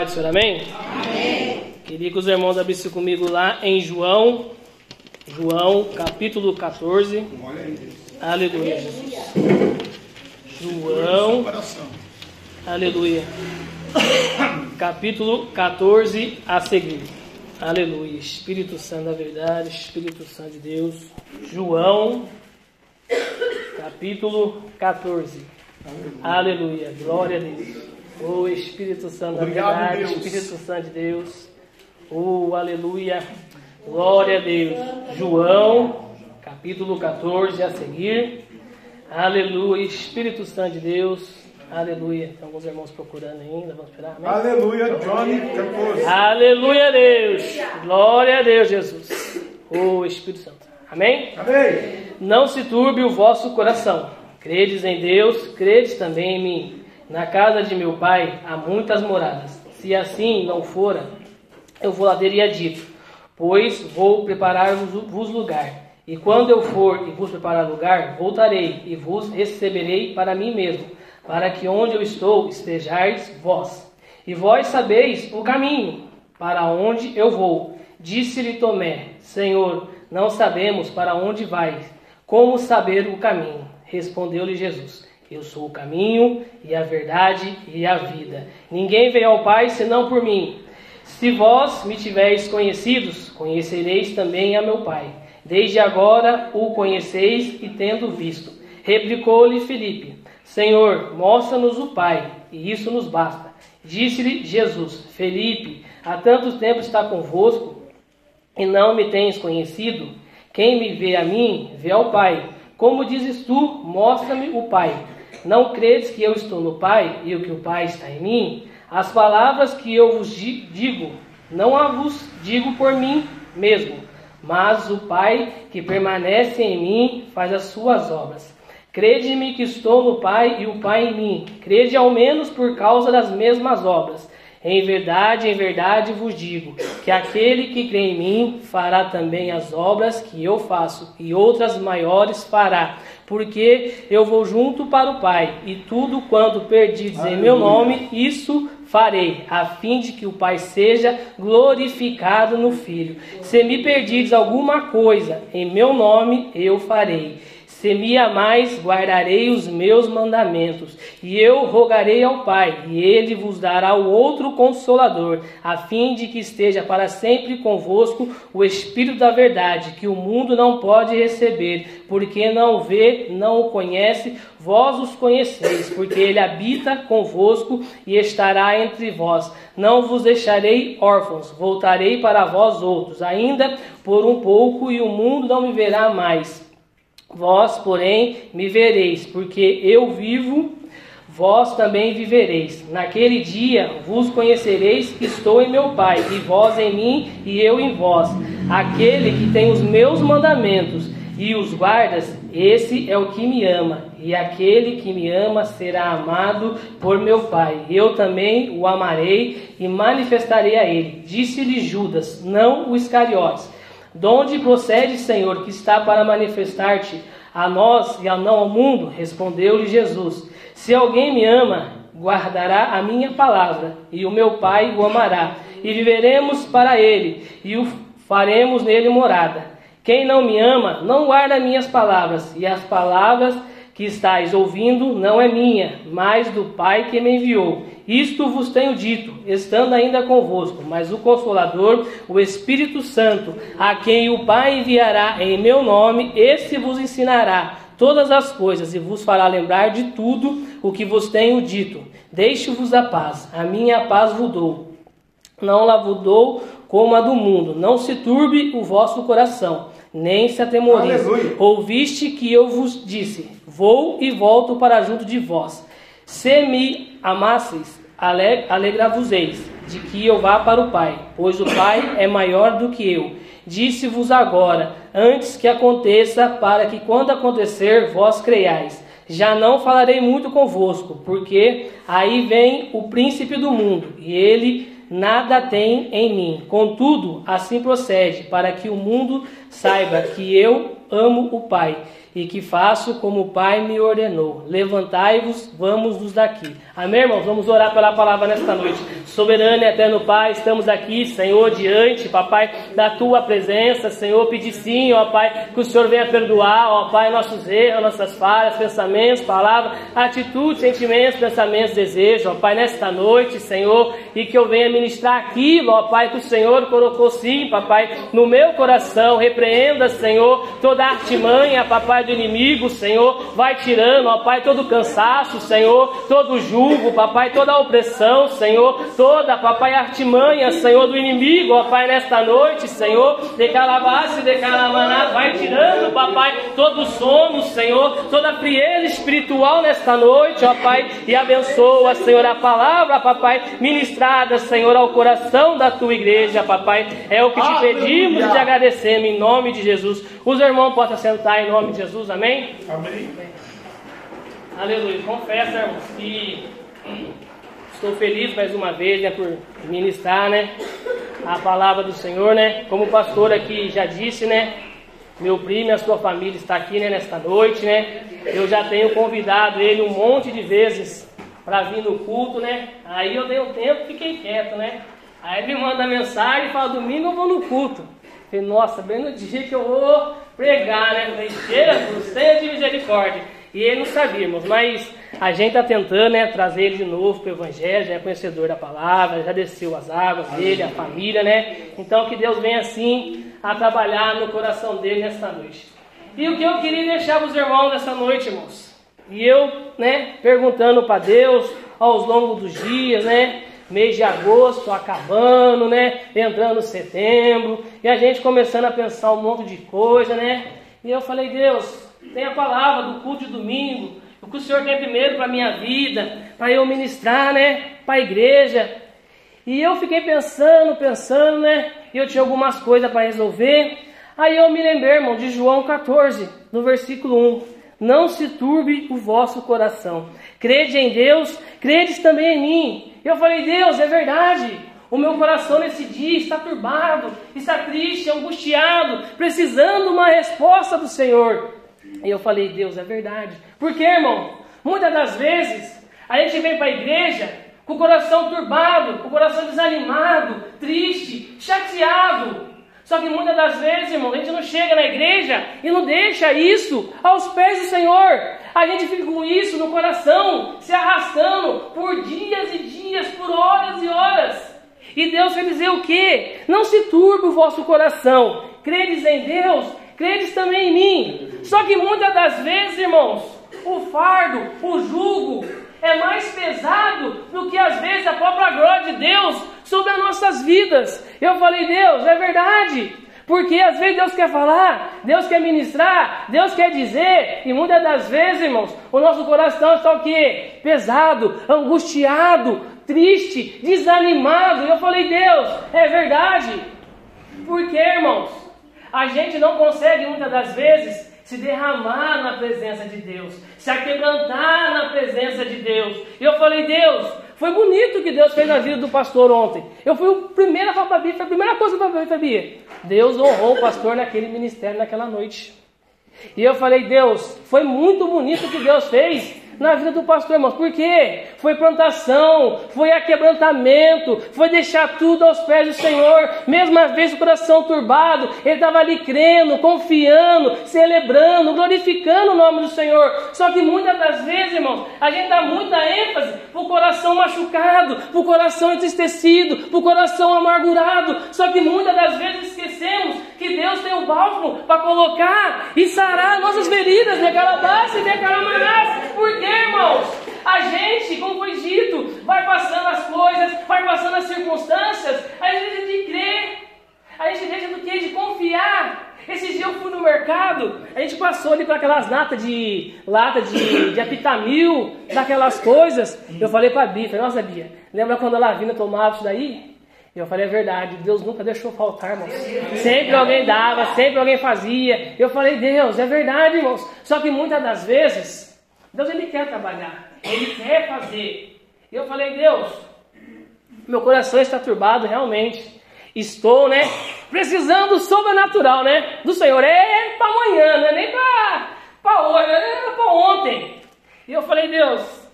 Pai do Senhor, amém? Amém. Queria que os irmãos abrissem comigo lá em João, João, capítulo 14. Aleluia, Jesus. João, aleluia. Capítulo 14 a seguir. Aleluia. Espírito Santo da verdade, Espírito Santo de Deus. João, capítulo 14. Aleluia. Glória a Deus. O Espírito Santo da verdade, Deus. Espírito Santo de Deus. Oh, aleluia. Glória a Deus. João, capítulo 14 a seguir. Aleluia. Espírito Santo de Deus. Aleluia. Tem alguns irmãos procurando ainda. Vamos esperar. Amém? Aleluia, Johnny 14. Aleluia, Deus. Glória a Deus, Jesus. O Espírito Santo. Amém? Amém. Não se turbe o vosso coração. Credes em Deus, credes também em mim. Na casa de meu pai há muitas moradas. Se assim não fora, eu vou lá teria dito, pois vou preparar-vos lugar. E quando eu for e vos preparar lugar, voltarei e vos receberei para mim mesmo, para que onde eu estou estejais vós. E vós sabeis o caminho para onde eu vou. Disse-lhe Tomé: Senhor, não sabemos para onde vais. Como saber o caminho? Respondeu-lhe Jesus: eu sou o caminho e a verdade e a vida. Ninguém veio ao Pai senão por mim. Se vós me tiveres conhecidos, conhecereis também a meu Pai. Desde agora o conheceis e tendo visto. Replicou-lhe Filipe: Senhor, mostra-nos o Pai, e isso nos basta. Disse-lhe Jesus: Felipe, há tanto tempo está convosco e não me tens conhecido? Quem me vê a mim, vê ao Pai. Como dizes tu, mostra-me o Pai. Não credes que eu estou no Pai e o que o Pai está em mim? As palavras que eu vos digo, não a vos digo por mim mesmo, mas o Pai que permanece em mim faz as suas obras. Crede-me que estou no Pai e o Pai em mim. Crede ao menos por causa das mesmas obras. Em verdade, em verdade vos digo que aquele que crê em mim fará também as obras que eu faço, e outras maiores fará, porque eu vou junto para o Pai, e tudo quanto perdides em meu nome, isso farei, a fim de que o Pai seja glorificado no Filho. Se me perdides alguma coisa em meu nome, eu farei. Se me amais, guardarei os meus mandamentos, e eu rogarei ao Pai, e ele vos dará o outro consolador, a fim de que esteja para sempre convosco o Espírito da verdade, que o mundo não pode receber, porque não vê, não o conhece, vós os conheceis, porque ele habita convosco e estará entre vós. Não vos deixarei órfãos, voltarei para vós outros, ainda por um pouco, e o mundo não me verá mais Vós, porém, me vereis, porque eu vivo, vós também vivereis. Naquele dia vos conhecereis que estou em meu Pai, e vós em mim, e eu em vós. Aquele que tem os meus mandamentos e os guardas, esse é o que me ama. E aquele que me ama será amado por meu Pai. Eu também o amarei e manifestarei a ele. Disse-lhe Judas, não o Iscariotes de onde procede, Senhor, que está para manifestar-te a nós e a não ao mundo? Respondeu-lhe Jesus: Se alguém me ama, guardará a minha palavra, e o meu Pai o amará, e viveremos para ele, e o faremos nele morada. Quem não me ama, não guarda minhas palavras, e as palavras que estáis ouvindo não é minha, mas do Pai que me enviou. Isto vos tenho dito, estando ainda convosco, mas o Consolador, o Espírito Santo, a quem o Pai enviará em meu nome, esse vos ensinará todas as coisas e vos fará lembrar de tudo o que vos tenho dito. Deixe-vos a paz, a minha paz vos dou. Não la vos dou como a do mundo. Não se turbe o vosso coração, nem se atemorize. Ouviste que eu vos disse: Vou e volto para junto de vós. Se me amasseis, alegra-vos-eis de que eu vá para o Pai, pois o Pai é maior do que eu. Disse-vos agora, antes que aconteça, para que quando acontecer, vós creiais. Já não falarei muito convosco, porque aí vem o príncipe do mundo, e ele nada tem em mim. Contudo, assim procede, para que o mundo saiba que eu amo o Pai e que faço como o Pai me ordenou. Levantai-vos, vamos-nos daqui. Amém, irmãos? Vamos orar pela palavra nesta noite. Soberano e eterno Pai, estamos aqui, Senhor, diante, papai, da tua presença, Senhor, pedir sim, ó Pai, que o Senhor venha perdoar, ó Pai, nossos erros, nossas falhas, pensamentos, palavras, atitudes, sentimentos, pensamentos, desejos, ó Pai, nesta noite, Senhor, e que eu venha ministrar aquilo, ó Pai, que o Senhor colocou sim, papai, no meu coração. Repreenda, Senhor, toda artimanha, papai, do inimigo, Senhor, vai tirando, ó Pai, todo cansaço, Senhor, todo julgo, papai, toda opressão, Senhor, toda, papai, artimanha, Senhor, do inimigo, ó Pai, nesta noite, Senhor, de calabaça e de calamaná, vai tirando, papai, todo sono, Senhor, toda frieza espiritual nesta noite, ó Pai, e abençoa, Senhor, a palavra, papai, ministrada, Senhor, ao coração da tua igreja, papai, é o que te pedimos e te agradecemos em nome de Jesus. Os irmãos possam sentar em nome de Jesus, amém? Amém. Aleluia. Confesso, irmãos, que estou feliz mais uma vez né, por ministrar né, a palavra do Senhor, né? Como o pastor aqui já disse, né? Meu primo e a sua família está aqui né, nesta noite, né? Eu já tenho convidado ele um monte de vezes para vir no culto, né? Aí eu dei um tempo e fiquei quieto, né? Aí ele me manda mensagem e fala, domingo eu vou no culto. Falei, nossa, bem no dia que eu vou pregar, né? Jesus, tenha de misericórdia. E ele não sabia, irmãos, mas a gente está tentando né, trazer ele de novo para o Evangelho, já é conhecedor da palavra, já desceu as águas dele, a família, né? Então que Deus venha assim a trabalhar no coração dele nesta noite. E o que eu queria deixar para os irmãos nessa noite, irmãos? E eu, né, perguntando para Deus aos longos dos dias, né? Mês de agosto acabando, né? Entrando setembro, e a gente começando a pensar um monte de coisa, né? E eu falei, Deus, tem a palavra do culto de domingo, o que o Senhor tem primeiro para a minha vida, para eu ministrar, né? Para a igreja. E eu fiquei pensando, pensando, né? E eu tinha algumas coisas para resolver. Aí eu me lembrei, irmão, de João 14, no versículo 1 não se turbe o vosso coração. Crede em Deus, credes também em mim. Eu falei, Deus, é verdade. O meu coração nesse dia está turbado, está triste, angustiado, precisando uma resposta do Senhor. E eu falei, Deus, é verdade. Por quê, irmão? Muitas das vezes a gente vem para a igreja com o coração turbado, com o coração desanimado, triste, chateado. Só que muitas das vezes, irmão, a gente não chega na igreja e não deixa isso aos pés do Senhor. A gente fica com isso no coração, se arrastando por dias e dias, por horas e horas. E Deus vai dizer o quê? Não se turbe o vosso coração. Credes em Deus, credes também em mim. Só que muitas das vezes, irmãos, o fardo, o jugo, é mais pesado do que às vezes a própria glória de Deus sobre as nossas vidas. Eu falei, Deus, é verdade. Porque às vezes Deus quer falar, Deus quer ministrar, Deus quer dizer, e muitas das vezes, irmãos, o nosso coração está o quê? Pesado, angustiado, triste, desanimado. E eu falei, Deus, é verdade. Por quê, irmãos? A gente não consegue muitas das vezes se derramar na presença de Deus, se aquebrantar na presença de Deus. E eu falei, Deus, foi bonito o que Deus fez na vida do pastor ontem. Eu fui o primeiro a falar para a Bia, foi a primeira coisa que eu falei para a Bia. Deus honrou o pastor naquele ministério naquela noite. E eu falei, Deus, foi muito bonito o que Deus fez na vida do pastor, irmãos. Por quê? Foi plantação, foi aquebrantamento, foi deixar tudo aos pés do Senhor. Mesmo às vezes o coração turbado, ele estava ali crendo, confiando, celebrando, glorificando o nome do Senhor. Só que muitas das vezes, irmãos, a gente dá muita ênfase para o coração machucado, para o coração entristecido, para o coração amargurado. Só que muitas das vezes esquecemos que Deus tem um bálsamo para colocar e sarar nossas feridas, calabás e calamanás. Por quê? Irmãos? A gente, como foi dito, vai passando as coisas, vai passando as circunstâncias, a gente deixa de crer, a gente deixa do que? De confiar. Esse dia eu fui no mercado, a gente passou ali com aquelas latas de lata de, de apitamil, daquelas coisas. Eu falei para a Bia, falei, nossa Bia, lembra quando a Lavina tomava isso daí? Eu falei, é verdade, Deus nunca deixou faltar, irmãos. Sempre alguém dava, sempre alguém fazia. Eu falei, Deus, é verdade, irmãos. Só que muitas das vezes Deus ele quer trabalhar, ele quer fazer. E eu falei, Deus, meu coração está turbado realmente. Estou, né, precisando do sobrenatural, né, do Senhor. É para amanhã, não é nem para hoje, era para ontem. E eu falei, Deus,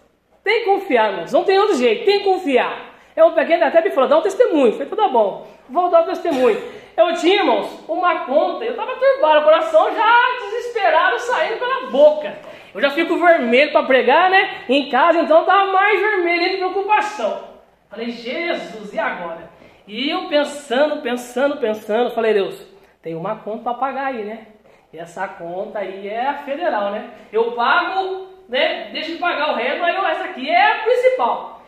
tem que confiar, irmãos, não tem outro jeito, tem que confiar. Eu peguei até me falou, dá um testemunho. Falei, tudo bom, vou dar um testemunho. Eu tinha, irmãos, uma conta, eu estava turbado, o coração já desesperado, saindo pela boca. Eu já fico vermelho para pregar, né? Em casa, então estava mais vermelho de preocupação. Falei, Jesus, e agora? E eu pensando, pensando, pensando, falei, Deus, tem uma conta para pagar aí, né? E essa conta aí é a federal, né? Eu pago, né? Deixa de pagar o resto, aí essa aqui é a principal.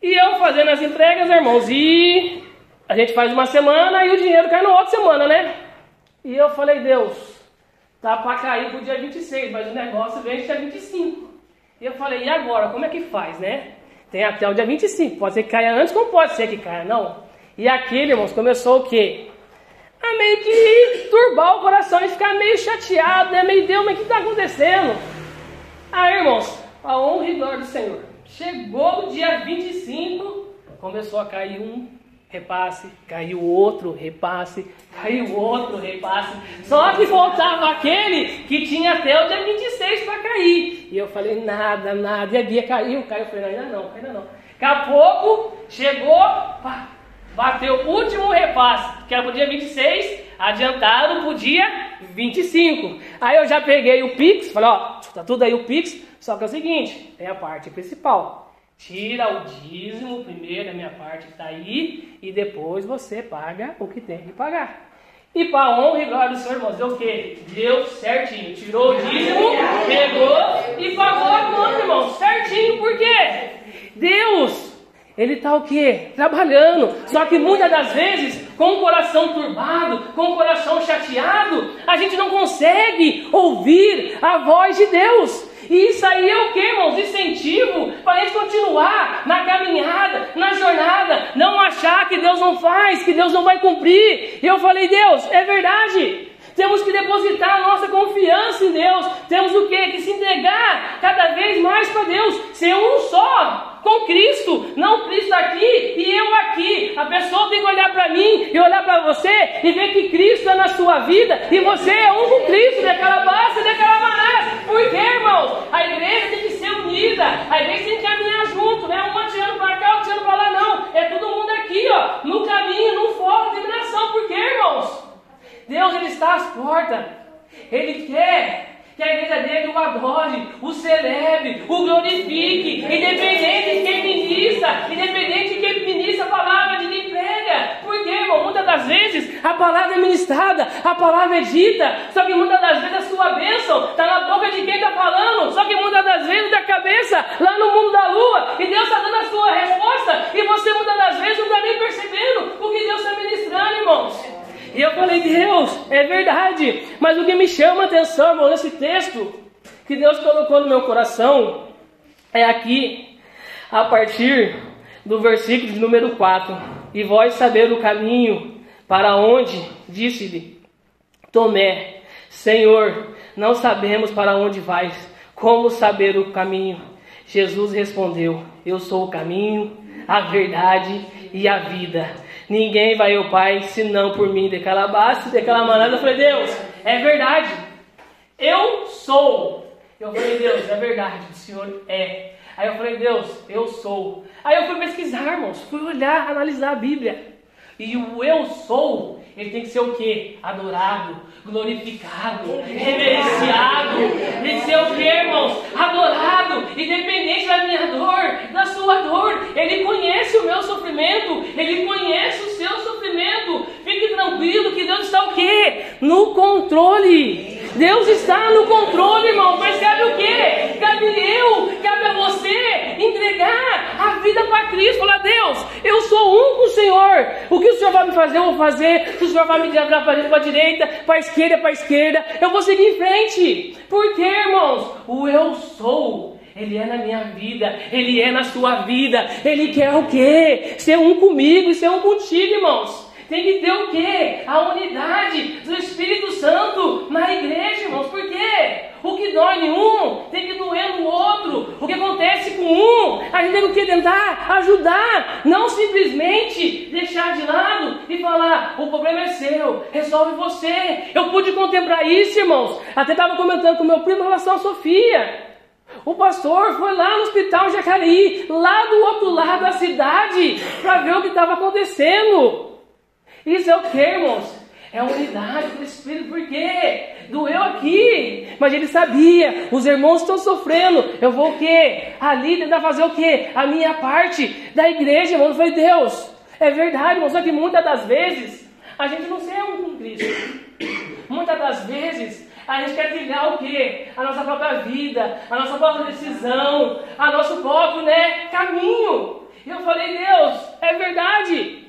E eu fazendo as entregas, irmãos, e a gente faz uma semana e o dinheiro cai na outra semana, né? E eu falei, Deus, tá para cair pro dia 26, mas o negócio vem dia 25. E eu falei, e agora? Como é que faz, né? Tem até o dia 25. Pode ser que caia antes, como pode ser que caia, não. E aquele, irmãos, começou o quê? A meio que turbar o coração e ficar meio chateado, né? Meio Deus, mas o que está acontecendo? Aí, irmãos, a honra e glória do Senhor. Chegou o dia 25, começou a cair um repasse, caiu outro repasse, caiu outro repasse. Só que faltava aquele que tinha até o dia 26 para cair. E eu falei, nada, nada. E a guia caiu, caiu. Eu falei, ainda não, ainda não. Daqui a pouco chegou, pá, bateu o último repasse, que era para o dia 26, adiantado para o dia 25. Aí eu já peguei o Pix, falei, ó, tá tudo aí o Pix, só que é o seguinte, tem a parte principal. Tira o dízimo primeiro, a minha parte está aí, e depois você paga o que tem que pagar. E para honra e glória do Senhor, irmãos, deu o quê? Deu certinho. Tirou o dízimo, pegou e pagou a conta, irmãos. Certinho, por quê? Deus ele está o quê? Trabalhando. Só que muitas das vezes, com o coração turbado, com o coração chateado, a gente não consegue ouvir a voz de Deus. E isso aí é o que, irmãos? Incentivo para a gente continuar na caminhada, na jornada, não achar que Deus não faz, que Deus não vai cumprir. E eu falei, Deus, é verdade. Temos que depositar a nossa confiança em Deus. Temos o quê? Que se entregar cada vez mais para Deus. Ser um só com Cristo. Não Cristo aqui e eu aqui. A pessoa tem que olhar para mim e olhar para você e ver que Cristo é na sua vida e você é um com Cristo, daquela base, daquela maneira. Por quê, irmãos? A igreja tem que ser unida. A igreja tem que caminhar junto, né? Um atirando para cá, outro atirando para lá. Não. É todo mundo aqui, ó. No caminho, no foco de iluminação. Por quê, irmãos? Deus ele está às portas. Ele quer que a igreja dele o adore, o celebre, o glorifique, independente de quem ministra, independente de quem ministra a palavra, de quem prega. Porque, irmão, muitas das vezes a palavra é ministrada, a palavra é dita, só que muitas das vezes a sua bênção está na boca de quem está falando, só que muitas das vezes da cabeça, lá no mundo da lua, e Deus está dando a sua resposta, e você muitas das vezes não está nem percebendo o que Deus está ministrando, irmãos. E eu falei, Deus, é verdade. Mas o que me chama a atenção, irmão, nesse texto que Deus colocou no meu coração é aqui, a partir do versículo de número 4. E vós saber o caminho para onde, disse-lhe Tomé, Senhor, não sabemos para onde vais, como saber o caminho? Jesus respondeu: Eu sou o caminho, a verdade e a vida. Ninguém vai ao Pai senão por mim. Daquela maneira, eu falei, Deus, é verdade. Eu sou. Eu falei, Deus, é verdade. O Senhor é. Aí eu falei, Deus, eu sou. Aí eu fui pesquisar, irmãos. Fui olhar, analisar a Bíblia. E o eu sou, ele tem que ser o quê? Adorado, glorificado, reverenciado. Tem que ser o quê, irmãos? Adorado, independente da minha dor, da sua dor. Ele conhece o meu sofrimento, ele conhece o seu sofrimento. Fique tranquilo que Deus está o quê? No controle. Deus está no controle, irmão. Percebe o que? Cabe eu, cabe a você entregar a vida para Cristo. Falar, Deus, eu sou um com o Senhor. O que o Senhor vai me fazer, eu vou fazer. Se o Senhor vai me dizer para a direita, para a esquerda, para a esquerda, eu vou seguir em frente. Por quê, irmãos? O eu sou. Ele é na minha vida, Ele é na sua vida. Ele quer o quê? Ser um comigo e ser um contigo, irmãos. Tem que ter o quê? A unidade do Espírito Santo na igreja, irmãos. Por quê? O que dói em um tem que doer no outro. O que acontece com um, a gente tem que tentar ajudar, não simplesmente deixar de lado e falar: o problema é seu, resolve você. Eu pude contemplar isso, irmãos. Até estava comentando com meu primo em relação a Sofia. O pastor foi lá no hospital Jacareí, lá do outro lado da cidade, para ver o que estava acontecendo. Isso é o que, irmãos? É a unidade do Espírito, por quê? Doeu aqui, mas ele sabia, os irmãos estão sofrendo, eu vou o quê? Ali tentar fazer o quê? A minha parte da igreja, irmãos, foi Deus. É verdade, irmãos, só que muitas das vezes a gente não se um com Cristo. Muitas das vezes a gente quer trilhar o quê? A nossa própria vida, a nossa própria decisão, a nosso próprio né, caminho. E eu falei, Deus, é verdade.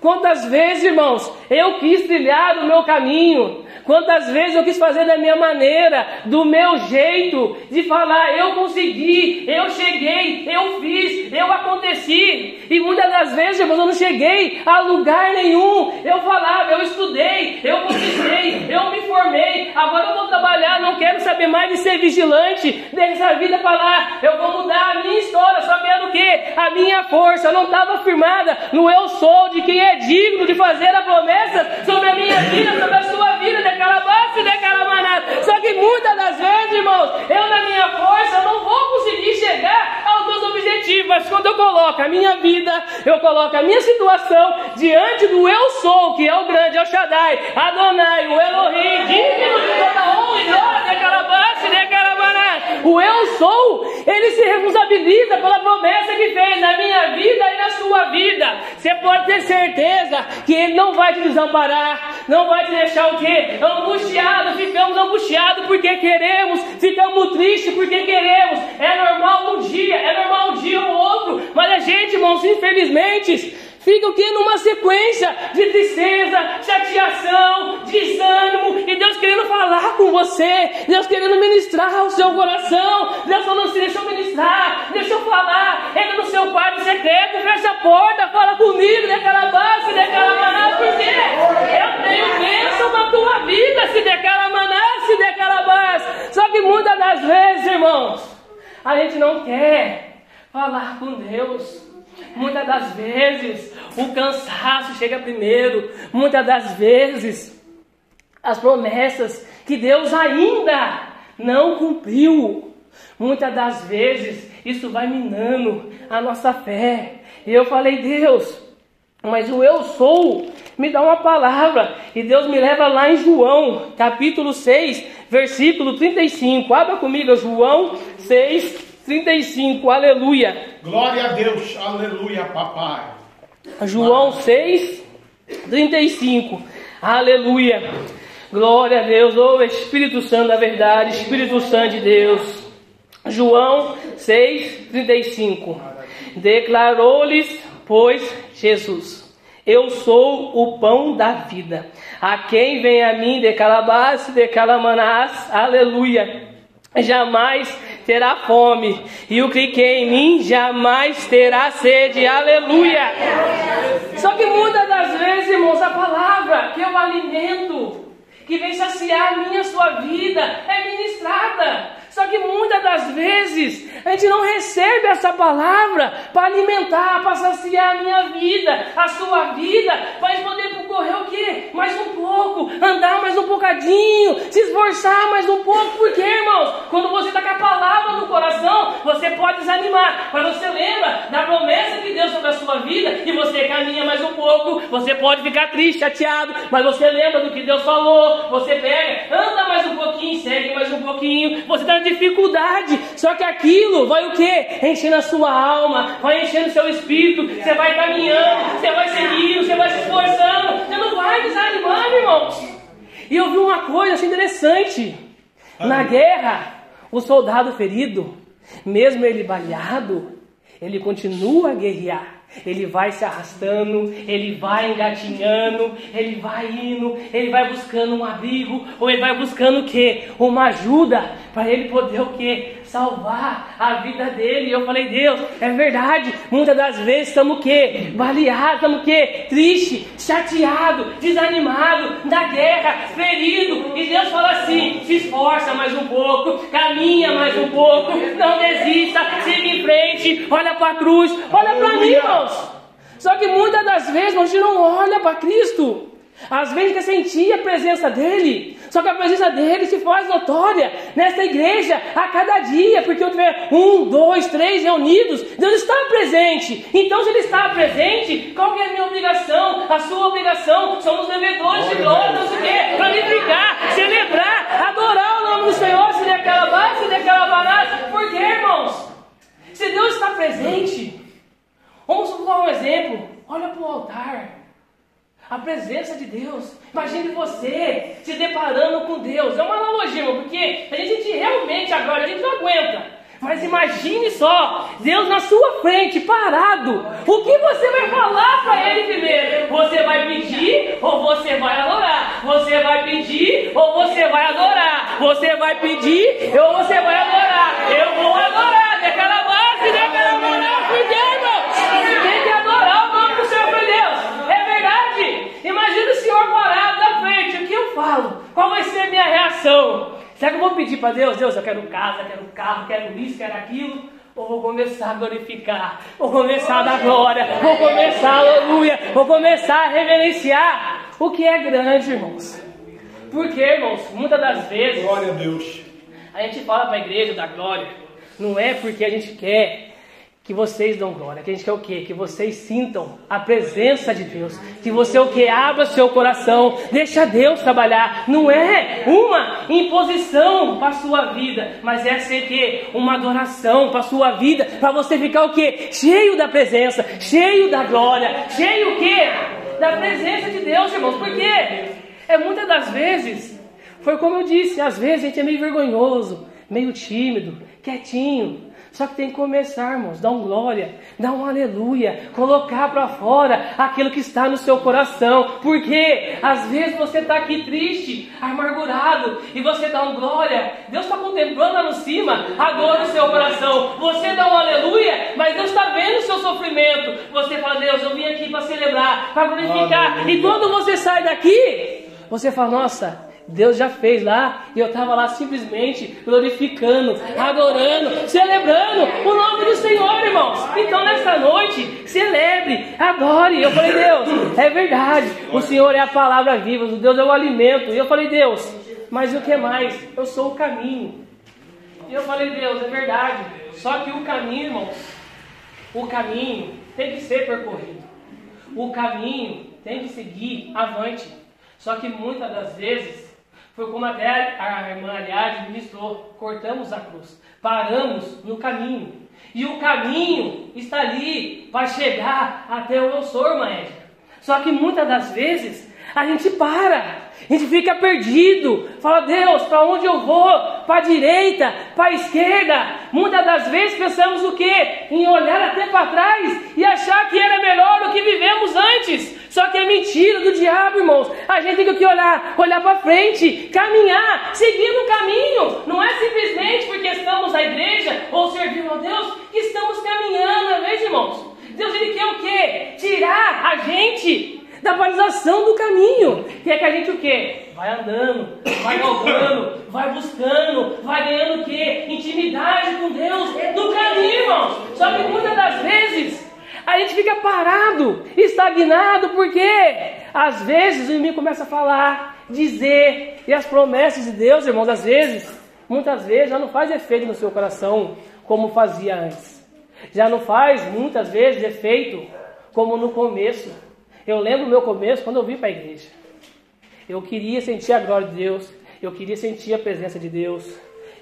Quantas vezes, irmãos, eu quis trilhar o meu caminho, quantas vezes eu quis fazer da minha maneira, do meu jeito, de falar, eu consegui, eu cheguei, eu fiz, eu aconteci, e muitas das vezes, irmãos, eu não cheguei a lugar nenhum, eu falava, eu estudei, eu conquistei, eu me formei, agora eu vou trabalhar, não quero saber mais de ser vigilante, dessa vida para lá, eu vou mudar a minha história, só quero o quê? A minha força, não estava firmada no eu sou de quem é digno de fazer a promessa sobre a minha vida, sobre a sua vida, de calabaça e de calamanada. Só que muitas das vezes, irmãos, eu na minha força não vou conseguir chegar aos meus objetivos, mas quando eu coloco a minha vida, eu coloco a minha situação diante do eu sou, que é o grande, o Shaddai, Adonai, o Elohim, digno de toda honra. O eu sou, ele se responsabiliza pela promessa que fez na minha vida e na sua vida. Você pode ter certeza que Ele não vai te desamparar, não vai te deixar o quê? Angustiado, ficamos angustiados porque queremos, ficamos tristes porque queremos. É normal um dia, é normal um dia ou outro, mas a gente, irmãos, infelizmente, Fica o que? Numa sequência de tristeza, chateação, desânimo, e Deus querendo falar com você, Deus querendo ministrar o seu coração, Deus falando assim, deixa eu ministrar, deixa eu falar, entra no seu quarto secreto, fecha a porta, fala comigo, declara base, declara maná, porque eu tenho bênção na tua vida, se declara maná, se declara base. Só que muitas das vezes, irmãos, a gente não quer falar com Deus. Muitas das vezes o cansaço chega primeiro. Muitas das vezes as promessas que Deus ainda não cumpriu. Muitas das vezes isso vai minando a nossa fé. E eu falei, Deus, mas o eu sou me dá uma palavra. E Deus me leva lá em João, capítulo 6, versículo 35. Abra comigo, João 6, 35, aleluia. Glória a Deus, aleluia, papai. João 6, 35, aleluia. Glória a Deus, ô Espírito Santo da verdade, Espírito Santo de Deus. João 6, 35. Declarou-lhes, pois, Jesus: Eu sou o pão da vida. A quem vem a mim de calabás, de calamanás, aleluia jamais terá fome, e o que crê em mim jamais terá sede. Aleluia! Só que muitas das vezes, irmãos, a palavra que é o alimento que vem saciar a minha sua vida é ministrada. Só que muitas das vezes a gente não recebe essa palavra para alimentar, para saciar a minha vida, a sua vida, para poder correr o quê? Mais um pouco, andar mais um bocadinho, se esforçar mais um pouco, porque irmãos, quando você está com a palavra no coração, você pode desanimar, mas você lembra da promessa que Deus sobre a sua vida? E você caminha mais um pouco, você pode ficar triste, chateado, mas você lembra do que Deus falou, você pega, anda mais um pouquinho, segue mais um pouquinho, você está dificuldade. Só que aquilo vai o que? Enchendo a sua alma, vai enchendo o seu espírito. Você vai caminhando, você vai seguindo, você vai se esforçando. Você não vai desanimar, irmãos. E eu vi uma coisa assim, interessante. Na guerra, o soldado ferido, mesmo ele baleado, ele continua a guerrear. Ele vai se arrastando, ele vai engatinhando, ele vai indo, ele vai buscando um abrigo, ou ele vai buscando o quê? Uma ajuda para ele poder o quê? Salvar a vida dele. E eu falei, Deus, é verdade. Muitas das vezes estamos o quê? Baleados, estamos o quê? Triste, chateado, desanimado, na guerra, ferido. E Deus fala assim: se esforça mais um pouco, caminha mais um pouco, não desista, siga em frente, olha para a cruz, olha para mim, irmãos. Só que muitas das vezes a gente não olha para Cristo. Às vezes quer sentir a presença dele, só que a presença dele se faz notória nesta igreja a cada dia, porque eu tiver um, dois, três reunidos, Deus está presente. Então, se ele está presente, qual que é a minha obrigação? A sua obrigação? Somos devedores de glória, não sei o quê, glorificar, celebrar, adorar o nome do Senhor, se aquela base, se aquela barata. Por quê, irmãos? Se Deus está presente, vamos dar um exemplo. Olha para o altar. A presença de Deus. Imagine você se deparando com Deus. É uma analogia, porque a gente realmente agora, a gente não aguenta. Mas imagine só, Deus na sua frente, parado. O que você vai falar para Ele primeiro? Você vai pedir ou você vai adorar? Você vai pedir ou você vai adorar? Você vai pedir ou você vai adorar? Eu vou adorar, daquela base, daquela moral, porque irmão, tem que adorar o nome do Senhor foi Deus. É verdade. Imagina o Senhor parado na frente. O que eu falo? Qual vai ser a minha reação? Será que eu vou pedir para Deus? Deus, eu quero casa, quero carro, quero isso, quero aquilo. Ou vou começar a glorificar, vou começar a dar glória, vou começar, aleluia, vou começar a reverenciar o que é grande, irmãos. Porque, irmãos, muitas das vezes. Glória a Deus. A gente fala para a igreja da glória, não é porque a gente quer que vocês dão glória, que a gente quer o quê? Que vocês sintam a presença de Deus, que você o que abra seu coração, deixa Deus trabalhar. Não é uma imposição para sua vida, mas é ser que uma adoração para sua vida, para você ficar o quê? Cheio da presença, cheio da glória, cheio o quê? Da presença de Deus, irmãos. Porque é muitas das vezes, foi como eu disse, às vezes a gente é meio vergonhoso, meio tímido, quietinho. Só que tem que começar, irmãos, dar um glória, dar um aleluia, colocar para fora aquilo que está no seu coração. Porque às vezes você está aqui triste, amargurado, e você dá um glória. Deus está contemplando lá no cima a dor do seu coração. Você dá um aleluia, mas Deus está vendo o seu sofrimento. Você fala, Deus, eu vim aqui para celebrar, para glorificar. E quando você sai daqui, você fala, nossa, Deus já fez lá e eu estava lá simplesmente glorificando, adorando, celebrando o nome do Senhor, irmãos. Então nessa noite, celebre, adore. Eu falei, Deus, é verdade, o Senhor é a palavra viva, o Deus é o alimento. E eu falei, Deus, mas o que mais? Eu sou o caminho. E eu falei, Deus, é verdade. Só que o caminho, irmãos, o caminho tem que ser percorrido. O caminho tem que seguir avante. Só que muitas das vezes foi como até a irmã Aliade ministrou: cortamos a cruz, paramos no caminho. E o caminho está ali para chegar até o eu sou, Edna. Só que muitas das vezes a gente para, a gente fica perdido. Fala, Deus, para onde eu vou? Para a direita, para a esquerda. Muitas das vezes pensamos o quê? Em olhar até para trás e achar que era melhor do que vivemos antes. Só que é mentira do diabo, irmãos. A gente tem que olhar, olhar para frente, caminhar, seguindo o caminho. Não é simplesmente porque estamos na igreja ou servindo a Deus que estamos caminhando, não é mesmo, irmãos? Deus ele quer o quê? Tirar a gente da balização do caminho. Que é que a gente o quê? Vai andando, vai galgando, vai buscando, vai ganhando o quê? Intimidade com Deus no caminho, irmãos. Só que muitas das vezes a gente fica parado, estagnado, porque às vezes o inimigo começa a falar, dizer, e as promessas de Deus, irmãos, às vezes, muitas vezes já não faz efeito no seu coração como fazia antes. Já não faz muitas vezes efeito como no começo. Eu lembro o meu começo quando eu vim para a igreja. Eu queria sentir a glória de Deus, eu queria sentir a presença de Deus.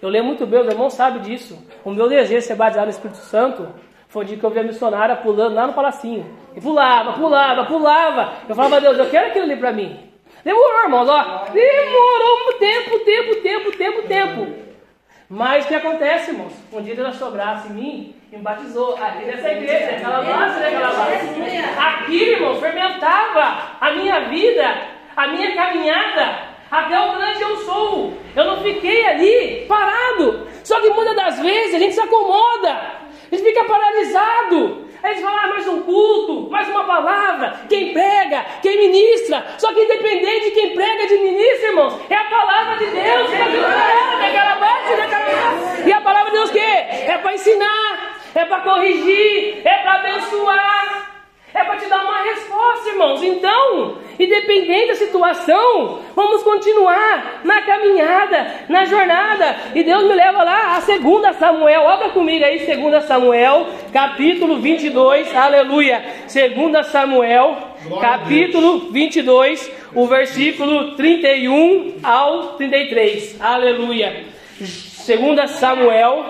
Eu lembro muito bem, os irmãos sabem disso. O meu desejo de ser baseado no Espírito Santo foi o dia que eu vi a missionária pulando lá no palacinho. E pulava, pulava, pulava. Eu falava, Deus, eu quero aquilo ali para mim. Demorou, irmãos, ó. Demorou um tempo, tempo, tempo, tempo, tempo. Mas o que acontece, irmãos? Um dia Deus achou graça em mim e me batizou. Aqui nessa igreja, aquela base, né? Base. Aqui, irmão, fermentava a minha vida, a minha caminhada, até o grande eu sou. Eu não fiquei ali parado. Só que muitas das vezes a gente se acomoda, a gente fica paralisado. Aí eles falam, ah, mais um culto, mais uma palavra, quem prega, quem ministra. Só que independente de quem prega de ministra, irmãos, é a palavra de Deus, é aquela base, é aquela E a palavra de Deus que é para ensinar, é para corrigir, é para abençoar. É para te dar uma resposta, irmãos. Então, independente da situação, vamos continuar na caminhada, na jornada. E Deus me leva lá a 2 Samuel. Abra comigo aí, 2 Samuel, capítulo 22. Aleluia. 2 Samuel, capítulo 22, o versículo 31 ao 33. Aleluia. 2 Samuel.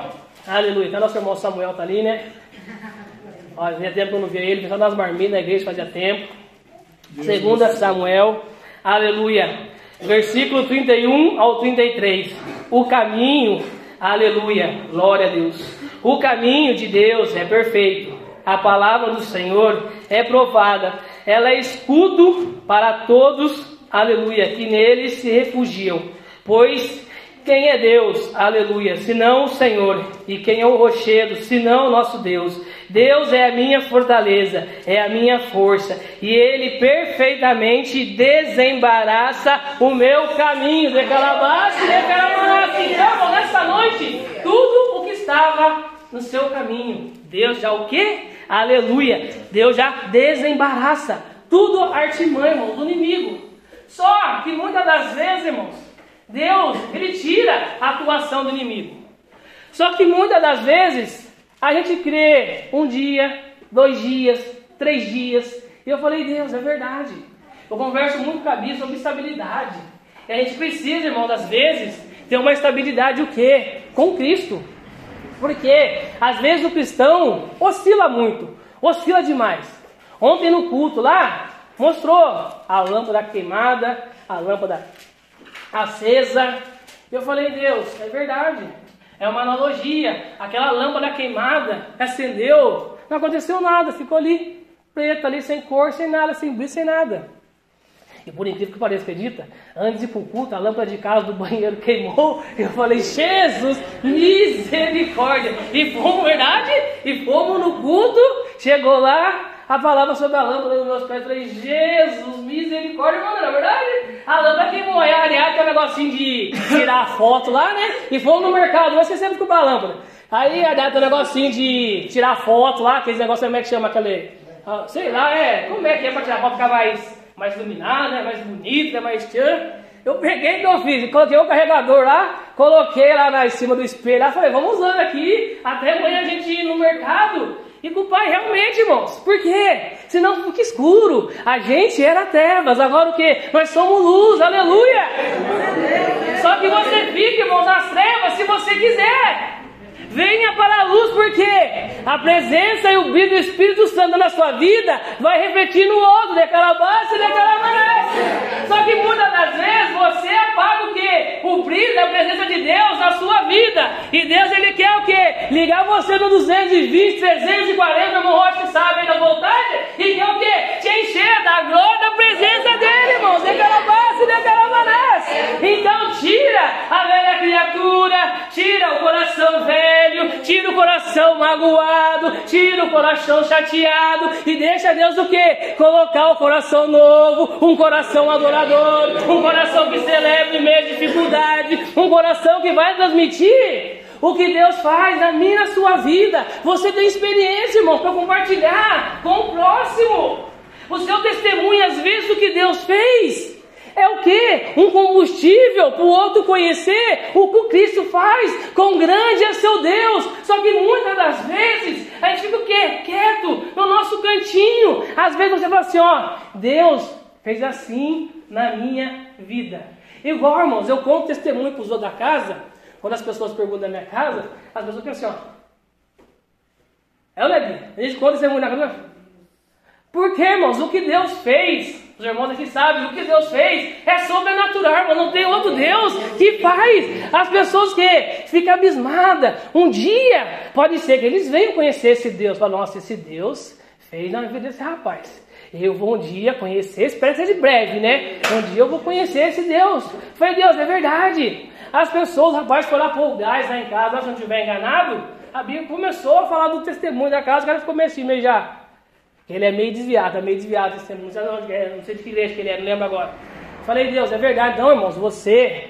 Aleluia. Então, nosso irmão Samuel está ali, né? Fazia tempo que eu não via ele, pensando nas marmitas na igreja fazia tempo. Segunda Samuel, aleluia. Versículo 31 ao 33. O caminho, aleluia, glória a Deus. O caminho de Deus é perfeito. A palavra do Senhor é provada. Ela é escudo para todos, aleluia, que nele se refugiam. Pois quem é Deus? Aleluia. Senão o Senhor. E quem é o rochedo? Senão o nosso Deus. Deus é a minha fortaleza, é a minha força. E Ele perfeitamente desembaraça o meu caminho. De calabaça e de calabaça. Então, nessa noite, tudo o que estava no seu caminho. Deus já o que? Aleluia. Deus já desembaraça. Tudo artimanha, irmãos, do inimigo. Só que muitas das vezes, irmãos, Deus, ele tira a atuação do inimigo. Só que muitas das vezes a gente crê um dia, dois dias, três dias. E eu falei, Deus, é verdade. Eu converso muito com a Bíblia sobre estabilidade. E a gente precisa, irmão, das vezes, ter uma estabilidade o quê? Com Cristo. Porque às vezes o cristão oscila muito, oscila demais. Ontem no culto lá, mostrou a lâmpada queimada, a lâmpada acesa. Eu falei, Deus, é verdade. É uma analogia. Aquela lâmpada queimada acendeu, não aconteceu nada, ficou ali, preto ali, sem cor, sem nada, sem brilho, sem nada. E por incrível que pareça, acredita? Antes de ir para o culto, a lâmpada de casa do banheiro queimou. Eu falei, Jesus, misericórdia. E fomos, verdade? E fomos no culto, chegou lá, a palavra sobre a lâmpada dos meus pés. Eu falei, Jesus, misericórdia, mano, na é verdade? A lâmpada queimou. Aí, aliás, tem um negocinho de tirar foto lá, né? E fomos no mercado, mas sempre comprar a lâmpada. Aí, aliás, tem um negocinho de tirar foto lá, aqueles negócios, como é que chama aquele. Ah, sei lá, é. Como é que é pra tirar foto ficar mais, mais iluminada, mais bonita, mais tchan? Eu peguei que eu fiz, coloquei o carregador lá, coloquei lá na, em cima do espelho, lá, falei, vamos usando aqui, até amanhã a gente ir no mercado e com o Pai, realmente, irmãos. Por quê? Senão fica escuro. A gente era trevas, agora o quê? Nós somos luz, aleluia! Só que você fica, irmãos, nas trevas se você quiser. Venha para a luz, porque a presença e o brilho do Espírito Santo na sua vida vai refletir no outro, daquela base e daquela maneira. Só que muitas das vezes você apaga o que? O brilho da presença de Deus na sua vida. E Deus ele quer o que? Ligar você no 220, 340, no Rocha sabe da vontade, e quer o que? Te encher da glória da presença dele, irmãos. Daquela maneira. Então tira a velha criatura, tira o coração velho, tira o coração magoado, tira o coração chateado e deixa Deus o que? Colocar o coração novo, um coração adorador, um coração que celebra em meio à dificuldade, um coração que vai transmitir o que Deus faz na minha na sua vida. Você tem experiência, irmão, para compartilhar com o próximo. O seu testemunho, às vezes, do que Deus fez. É o que? Um combustível para o outro conhecer o que o Cristo faz. com grande é seu Deus. Só que muitas das vezes a gente fica o quê? Quieto no nosso cantinho. Às vezes você fala assim, ó, Deus fez assim na minha vida. Igual, irmãos, eu conto testemunho para os outros da casa. Quando as pessoas perguntam da minha casa, as pessoas pensam assim, ó. É o Lebi. A gente conta testemunho na casa. Por quê, irmãos? O que Deus fez os irmãos aqui sabem, o que Deus fez é sobrenatural, mas não tem outro Deus que faz. As pessoas que ficam abismadas. Um dia, pode ser que eles venham conhecer esse Deus. Falam, nossa, esse Deus fez na vida desse rapaz. Eu vou um dia conhecer, espero que seja breve, né? Um dia eu vou conhecer esse Deus. Foi Deus, é verdade. As pessoas, rapaz, foram lá pôr o gás lá em casa, se não estiver enganado, a Bíblia começou a falar do testemunho da casa, o cara ficou meio assim, meio já. Ele é meio desviado, é meio desviado o testemunho, não sei de que igreja que ele é, não lembro agora. Falei, Deus, é verdade. Então, irmãos, você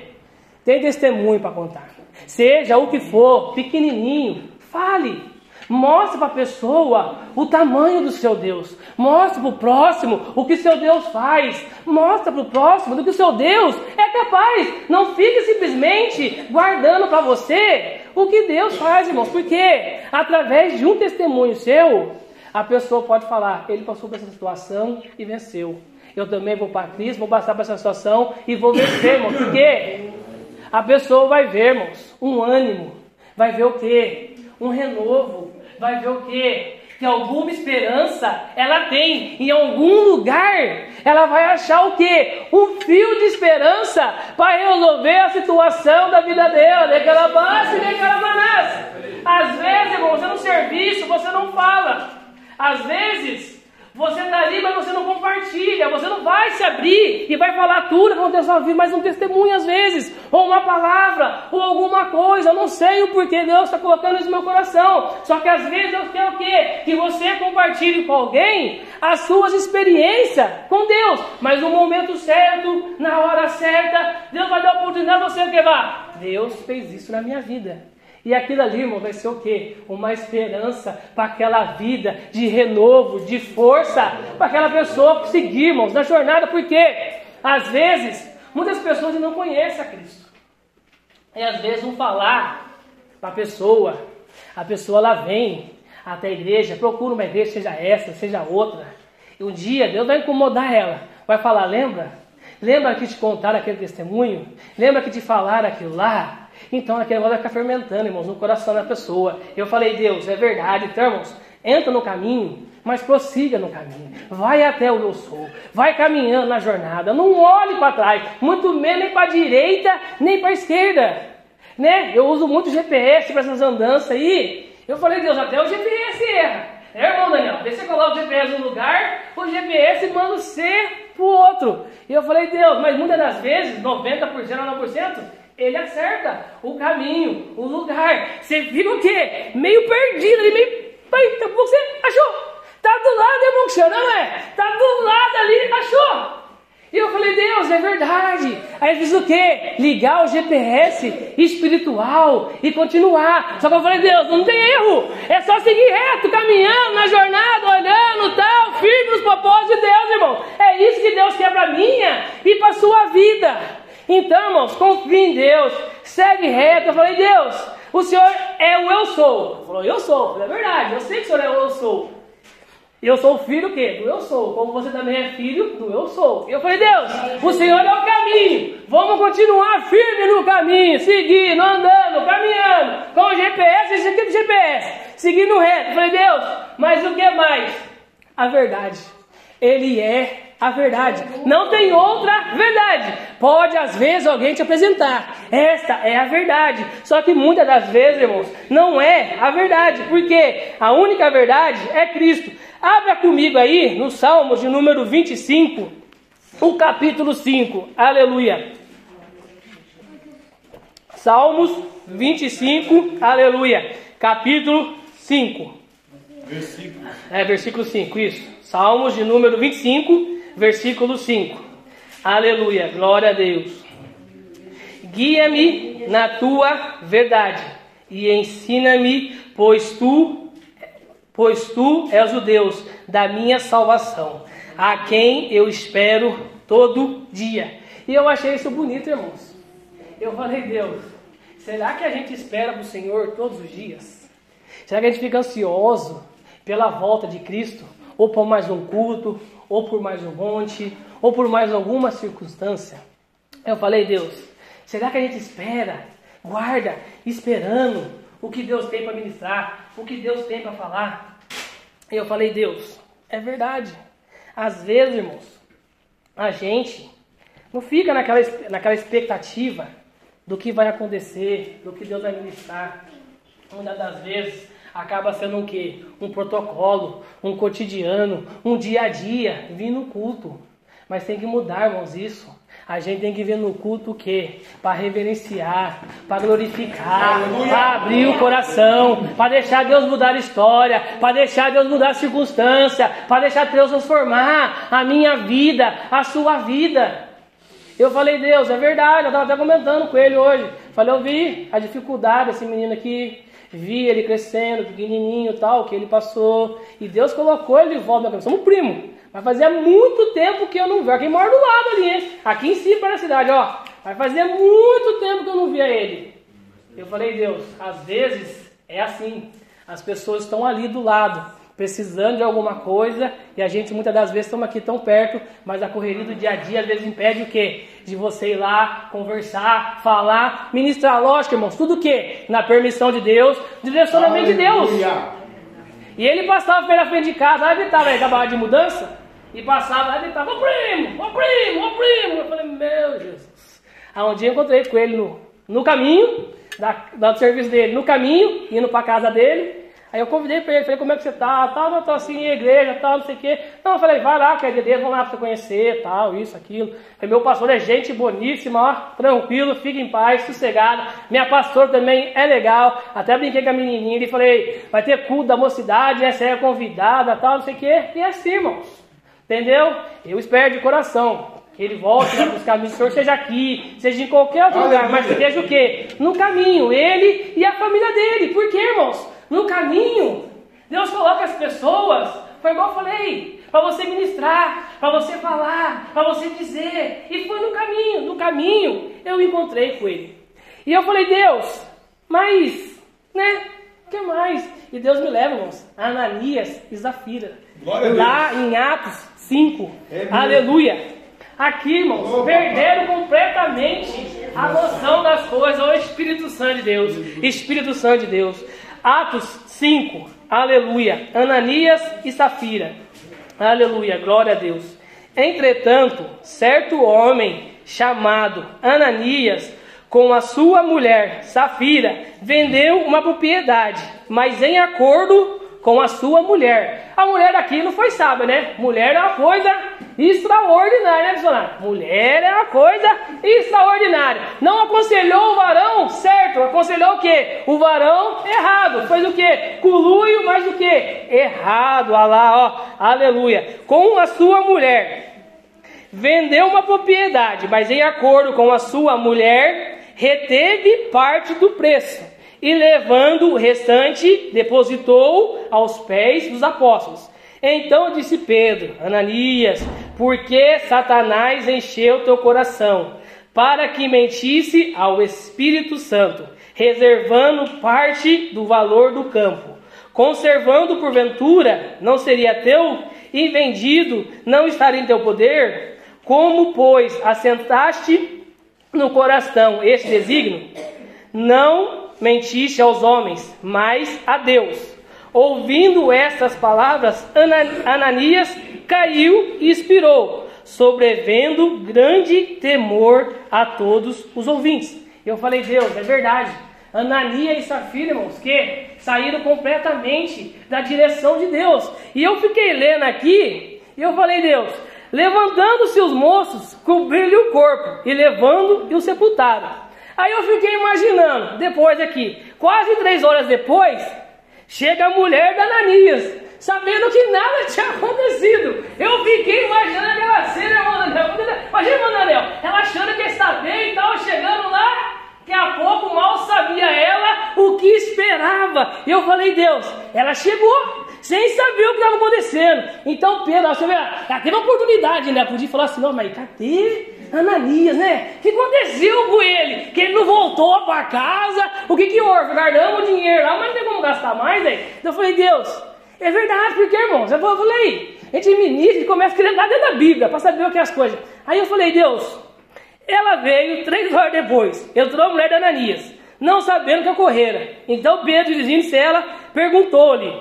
tem testemunho para contar. Seja o que for, pequenininho, fale. Mostre para a pessoa o tamanho do seu Deus. Mostre para o próximo o que seu Deus faz. Mostre para o próximo do que seu Deus é capaz. Não fique simplesmente guardando para você o que Deus faz, irmãos. Porque através de um testemunho seu, a pessoa pode falar: ele passou por essa situação e venceu. Eu também vou para Cristo, vou passar por essa situação e vou vencer, irmãos. Porque a pessoa vai ver, irmãos, um ânimo. Vai ver o quê? Um renovo vai ver o quê? Que alguma esperança ela tem, em algum lugar ela vai achar o quê? Um fio de esperança para resolver a situação da vida dela. Daquela base, daquela manassa. Às vezes, irmão, você no serviço, você não fala. Às vezes, você está ali, mas você não compartilha, você não vai se abrir e vai falar tudo que aconteceu na vida, mas um testemunho às vezes, ou uma palavra, ou alguma coisa. Eu não sei o porquê Deus está colocando isso no meu coração. Só que às vezes Deus quer o quê? Que você compartilhe com alguém as suas experiências com Deus, mas no momento certo, na hora certa, Deus vai dar a oportunidade de você vá. Deus fez isso na minha vida. E aquilo ali, irmão, vai ser o quê? Uma esperança para aquela vida de renovo, de força, para aquela pessoa seguir, irmãos, na jornada, porque às vezes muitas pessoas não conhecem a Cristo. E às vezes vão falar para a pessoa, a pessoa lá vem até a igreja, procura uma igreja, seja essa, seja outra. E um dia Deus vai incomodar ela, vai falar: lembra? Lembra que te contaram aquele testemunho? Lembra que te falaram aquilo lá? Então aquele negócio vai ficar fermentando, irmãos, no coração da pessoa. Eu falei, Deus, é verdade. Então, irmãos, entra no caminho, mas prossiga no caminho. Vai até o eu sou. Vai caminhando na jornada. Não olhe para trás, muito menos nem para a direita, nem para a esquerda. Né? Eu uso muito GPS para essas andanças aí. Eu falei, Deus, até o GPS erra. É, irmão Daniel, deixa você coloca o GPS no lugar, o GPS manda você para o outro. E eu falei, Deus, mas muitas das vezes, 90%, 9%, ele acerta o caminho, o lugar. Você fica o quê? Meio perdido ali, meio. Eita, você achou? Tá do lado, irmão que não é? Tá do lado ali, achou? E eu falei, Deus, é verdade. Aí ele diz o quê? Ligar o GPS espiritual e continuar. Só que eu falei, Deus, não tem erro. É só seguir reto, caminhando na jornada, olhando, tal, firme nos propósitos de Deus, irmão. É isso que Deus quer para minha e para sua vida. Então, irmãos, confie em Deus, segue reto. Eu falei, Deus, o Senhor é o eu sou. Ele falou, eu sou. Eu falei, é verdade, eu sei que o Senhor é o eu sou. E eu sou filho quê? do eu sou, como você também é filho do eu sou. E eu falei, Deus, o Senhor é o caminho. Vamos continuar firme no caminho, seguindo, andando, caminhando, com o GPS, esse aqui do GPS, seguindo reto. Eu falei, Deus, mas o que mais? A verdade. Ele é a verdade. Não tem outra verdade. Pode às vezes alguém te apresentar. Esta é a verdade. Só que muitas das vezes, irmãos, não é a verdade. Porque a única verdade é Cristo. Abra comigo aí no Salmos de número 25, o capítulo 5. Aleluia. Salmos 25, aleluia. Capítulo 5. Versículo. É, versículo 5, isso. Salmos de número 25, versículo 5. Aleluia, glória a Deus. Guia-me na tua verdade e ensina-me, pois tu, pois tu és o Deus da minha salvação, a quem eu espero todo dia. E eu achei isso bonito, irmãos. Eu falei, Deus, será que a gente espera para o Senhor todos os dias? Será que a gente fica ansioso pela volta de Cristo? Ou por mais um culto, ou por mais um monte, ou por mais alguma circunstância. Eu falei, Deus, será que a gente espera, guarda, esperando o que Deus tem para ministrar, o que Deus tem para falar? E eu falei, Deus, é verdade. Às vezes, irmãos, a gente não fica naquela, naquela expectativa do que vai acontecer, do que Deus vai ministrar. Muitas das vezes acaba sendo um quê? Um protocolo, um cotidiano, um dia a dia, vir no culto. Mas tem que mudar, irmãos, isso. A gente tem que ver no culto o quê? Para reverenciar, para glorificar, para abrir o coração, para deixar Deus mudar a história, para deixar Deus mudar a circunstância, para deixar Deus transformar a minha vida, a sua vida. Eu falei, Deus, é verdade, eu estava até comentando com ele hoje. Falei, eu vi a dificuldade desse menino aqui, vi ele crescendo, pequenininho tal, que ele passou. E Deus colocou ele de volta na Somos primo. Mas fazia muito tempo que eu não via. Quem mora do lado ali, hein? Aqui em cima para a cidade, ó. Vai fazer muito tempo que eu não via ele. Eu falei, Deus, às vezes é assim. As pessoas estão ali do lado, precisando de alguma coisa, e a gente muitas das vezes estamos aqui tão perto, mas a correria do dia a dia às vezes impede o quê? De você ir lá, conversar, falar, ministrar, lógico, irmãos, tudo o quê? Na permissão de Deus, direcionamento de Deus. E ele passava pela frente de casa, aí ele estava aí, acabava de mudança, e passava, aí ele estava, ô primo, ô primo, ô primo. Eu falei, meu Jesus. Aí um dia eu encontrei com ele no, no caminho, da, do serviço dele, no caminho, indo para casa dele. Aí eu convidei para ele, falei, como é que você tá? Tal, não, tô assim em igreja, tal, não sei o quê. Não, eu falei, vai lá, que é de Deus, vamos lá para você conhecer, tal, isso, aquilo. Falei, meu pastor é gente boníssima, ó, tranquilo, fica em paz, sossegado. Minha pastora também é legal. Até brinquei com a menininha e falei, vai ter culto da mocidade, essa é convidada, tal, não sei o quê. E é assim, irmãos. Entendeu? Eu espero de coração que ele volte para buscar o Senhor, seja aqui, seja em qualquer outro lugar, mas esteja o quê? No caminho, ele e a família dele. Por quê, irmãos? No caminho, Deus coloca as pessoas, foi igual eu falei, para você ministrar, para você falar, para você dizer. E foi no caminho, no caminho eu encontrei com ele. E eu falei, Deus, mas, né, o que mais? E Deus me leva, irmãos, a Ananias e Zafira. Lá em Atos 5. É Aleluia. Aqui, irmãos, oh, perderam completamente a noção das coisas. O Espírito Santo de Deus. Espírito Santo de Deus. Atos 5, aleluia. Ananias e Safira, aleluia, glória a Deus. Entretanto, certo homem chamado Ananias, com a sua mulher Safira, vendeu uma propriedade, mas em acordo com a sua mulher. A mulher aqui não foi sábia, né? Mulher é uma coisa extraordinária, né, missionário? Mulher é uma coisa extraordinária. Não aconselhou o varão certo, aconselhou o quê? O varão errado. Fez o quê? Coluio, mas o quê? Errado. Olha lá, ó. Aleluia. Com a sua mulher. Vendeu uma propriedade, mas em acordo com a sua mulher, reteve parte do preço e levando o restante, depositou aos pés dos apóstolos. Então disse Pedro, Ananias, por que Satanás encheu teu coração? Para que mentisse ao Espírito Santo, reservando parte do valor do campo. Conservando porventura, não seria teu, e vendido, não estaria em teu poder? Como, pois, assentaste no coração este desígnio? Não mentiste aos homens, mas a Deus. Ouvindo estas palavras, Ananias caiu e expirou, sobrevendo grande temor a todos os ouvintes. Eu falei, Deus, é verdade. Ananias e Safira, irmãos, que saíram completamente da direção de Deus. E eu fiquei lendo aqui, e eu falei, Deus, levantando-se os moços, cobriram-lhe o corpo, e levando e o sepultaram. Aí eu fiquei imaginando, depois aqui, quase três horas depois, chega a mulher da Ananias, sabendo que nada tinha acontecido. Eu fiquei imaginando aquela cena, Daniel. Imagina, Daniel, ela achando que está bem e tal, chegando lá, que a pouco mal sabia ela o que esperava. Eu falei, Deus, ela chegou sem saber o que estava acontecendo. Então Pedro, você vê, ela teve a oportunidade, né? Podia falar assim, não, mas cadê Ananias, né? O que aconteceu com ele? Que ele não voltou para casa? O que que houve? Guardamos o dinheiro lá, mas não tem como gastar mais, aí. Então eu falei, Deus, é verdade, porque, irmãos, eu falei, a gente ministra e começa a querer dentro da Bíblia para saber o que é as coisas. Aí eu falei, Deus, ela veio três horas depois, entrou a mulher de Ananias, não sabendo que ocorrera. Então Pedro, dirigindo-se ela, perguntou-lhe: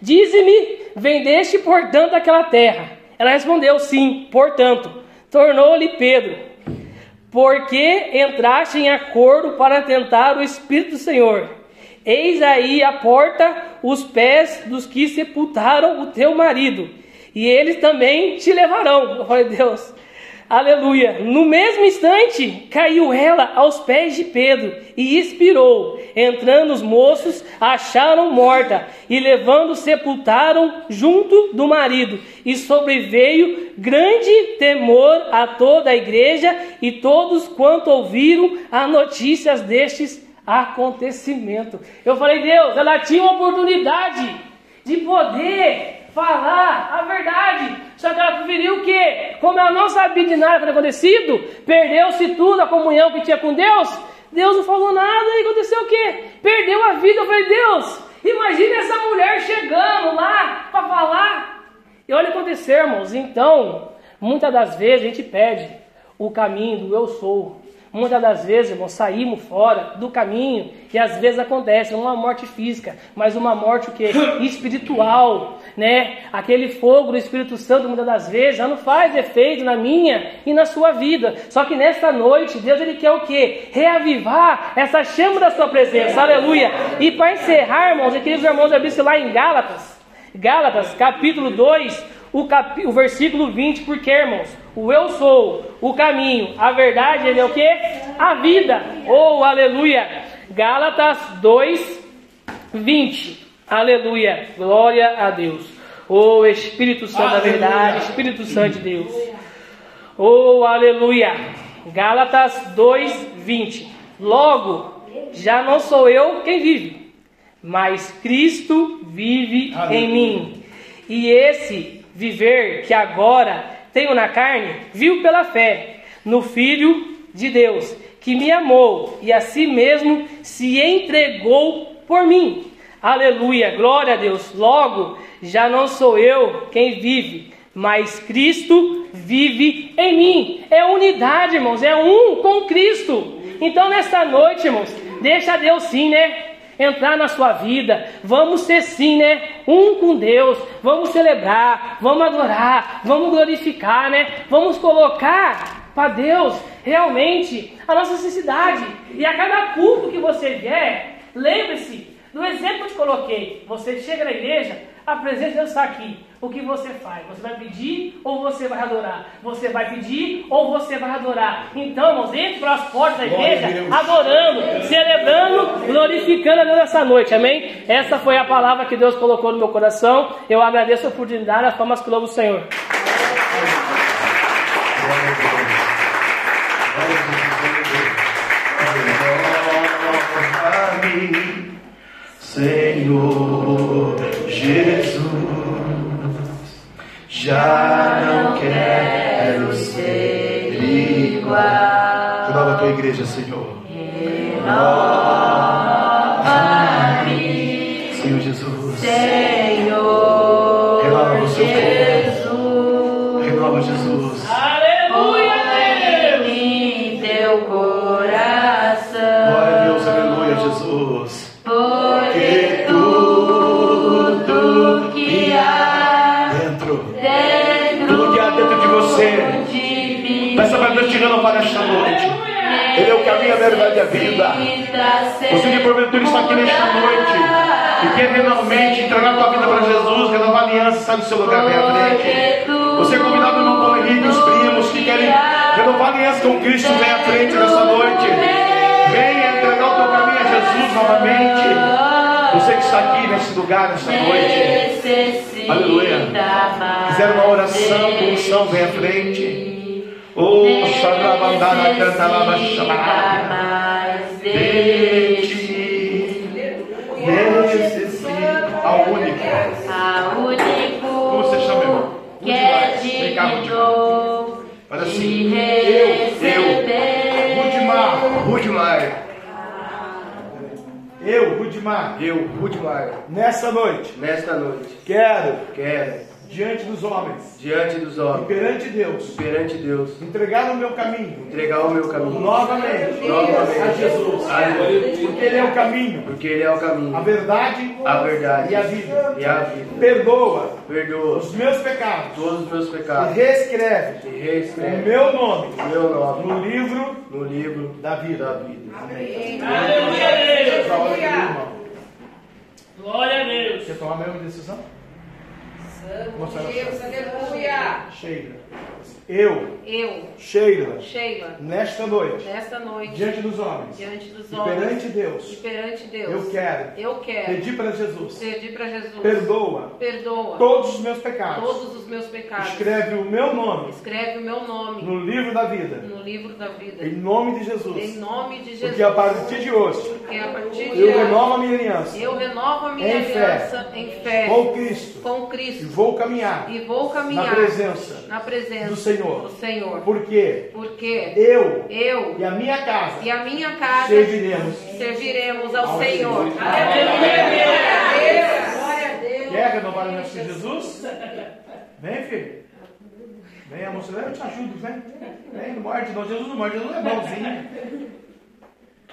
Dize-me, vendeste portanto aquela terra? Ela respondeu: Sim, portanto. Tornou-lhe Pedro: Porque entraste em acordo para tentar o Espírito do Senhor? Eis aí a porta os pés dos que sepultaram o teu marido, e eles também te levarão. Eu falei, Deus, Aleluia. No mesmo instante, caiu ela aos pés de Pedro e expirou. Entrando os moços, acharam morta e levando sepultaram junto do marido. E sobreveio grande temor a toda a igreja e todos quanto ouviram as notícias destes acontecimentos. Eu falei, Deus, ela tinha uma oportunidade de poder falar a verdade. Só que ela preferiu o quê? Como ela não sabia de nada que tinha acontecido, perdeu-se tudo, a comunhão que tinha com Deus. Deus não falou nada e aconteceu o quê? Perdeu a vida. Eu falei, Deus, imagine essa mulher chegando lá para falar. E olha o que aconteceu, irmãos. Então, muitas das vezes a gente perde o caminho do eu sou. Muitas das vezes, irmão, saímos fora do caminho e às vezes acontece uma morte física, mas uma morte o que espiritual, né? Aquele fogo do Espírito Santo muitas das vezes já não faz efeito na minha e na sua vida. Só que nesta noite Deus ele quer o que? Reavivar essa chama da sua presença. Aleluia. E para encerrar, irmãos, eu queria que os irmãos abrissem lá em Gálatas, Gálatas, capítulo 2, o, cap... o versículo 20, porque, irmãos, o eu sou, o caminho, a verdade, ele é o que? A vida. Oh, aleluia. Gálatas 2, 20. Aleluia. Glória a Deus. Oh, Espírito Santo da verdade, Espírito Santo de Deus. Oh, aleluia. Gálatas 2, 20. Logo, já não sou eu quem vive, mas Cristo vive aleluia. em mim. E esse viver que agora tenho na carne, viu pela fé no Filho de Deus, que me amou e a si mesmo se entregou por mim. Aleluia, glória a Deus. Logo, já não sou eu quem vive, mas Cristo vive em mim. É unidade, irmãos, é um com Cristo. Então, nesta noite, irmãos, deixa Deus sim, né? Entrar na sua vida. Vamos ser sim, né? Um com Deus. Vamos celebrar, vamos adorar, vamos glorificar, né? Vamos colocar para Deus realmente a nossa necessidade. E a cada culto que você vier, lembre-se do exemplo que eu te coloquei. Você chega na igreja, a presença de Deus está aqui. O que você faz? Você vai pedir ou você vai adorar? Você vai pedir ou você vai adorar? Então, irmãos, entre para as portas da igreja, adorando, celebrando, glorificando a Deus essa noite, amém? Essa foi a palavra que Deus colocou no meu coração. Eu agradeço a oportunidade, as palmas que louvo o Senhor. Senhor Jesus, já não quero ser igual. Renova a tua igreja, Senhor. Renova-me, nesta noite. Ele é o caminho, a verdade e a vida. Você que porventura está aqui nesta noite e quer realmente entregar a tua vida para Jesus, renovar a aliança, está no seu lugar bem à frente. Você é convidado no Pão Henrique, os primos que querem renovar a aliança com Cristo, vem à frente nessa noite. Venha entregar o teu caminho a Jesus novamente. Você que está aqui nesse lugar, nesta noite. Aleluia. Fizeram uma oração com unção, vem à frente. Oh, Xarabandara, canta lá, de ti necessito ao único. A único Como você chama, irmão? que é Vem cá, Rudimar. de assim. Eu. Rudimar, Rudimar, eu, Rudimar, eu, Rudimar, nessa noite, nesta noite, quero, quero, diante dos homens, diante dos e homens, perante Deus, perante Deus, entregar o meu caminho entregar o meu caminho novamente Novamente. a Jesus, Aleluia. porque Ele é o caminho, porque Ele é o a caminho, verdade a verdade e a vida. e a vida. Perdoa Perdoa os meus pecados todos os meus e pecados reescreve e o reescreve meu nome o meu nome no livro no livro da vida. da vida. Aleluia, Deus! Pra hora do irmão. Glória a Deus! Quer tomar a mesma decisão? Deus, aleluia. Sheila. Eu, eu, Sheila, Sheila, nesta noite, nesta noite, diante dos homens, diante dos e homens, perante e Deus, perante Deus, eu quero. Eu quero. Pedir para Jesus, pedir para Jesus, perdoa. Perdoa. Todos os meus pecados, todos os meus pecados, escreve o meu nome escreve o meu nome no livro da vida, no livro da vida, em nome de em Jesus, nome de Jesus, porque a partir de hoje porque a partir de eu hoje, renovo a minha aliança eu renovo a minha Em fé. aliança em fé. com Cristo. Com e Cristo vou caminhar e vou na caminhar presença na presença do Senhor, do Senhor, porque porque eu eu e a minha casa e a minha casa serviremos serviremos ao ao Senhor. Senhor. Quer renovar a aliança com Jesus? Vem, filho. Vem, a moça, eu te ajudo, vem. Vem, não morde, não. Jesus não morde, Jesus é bonzinho.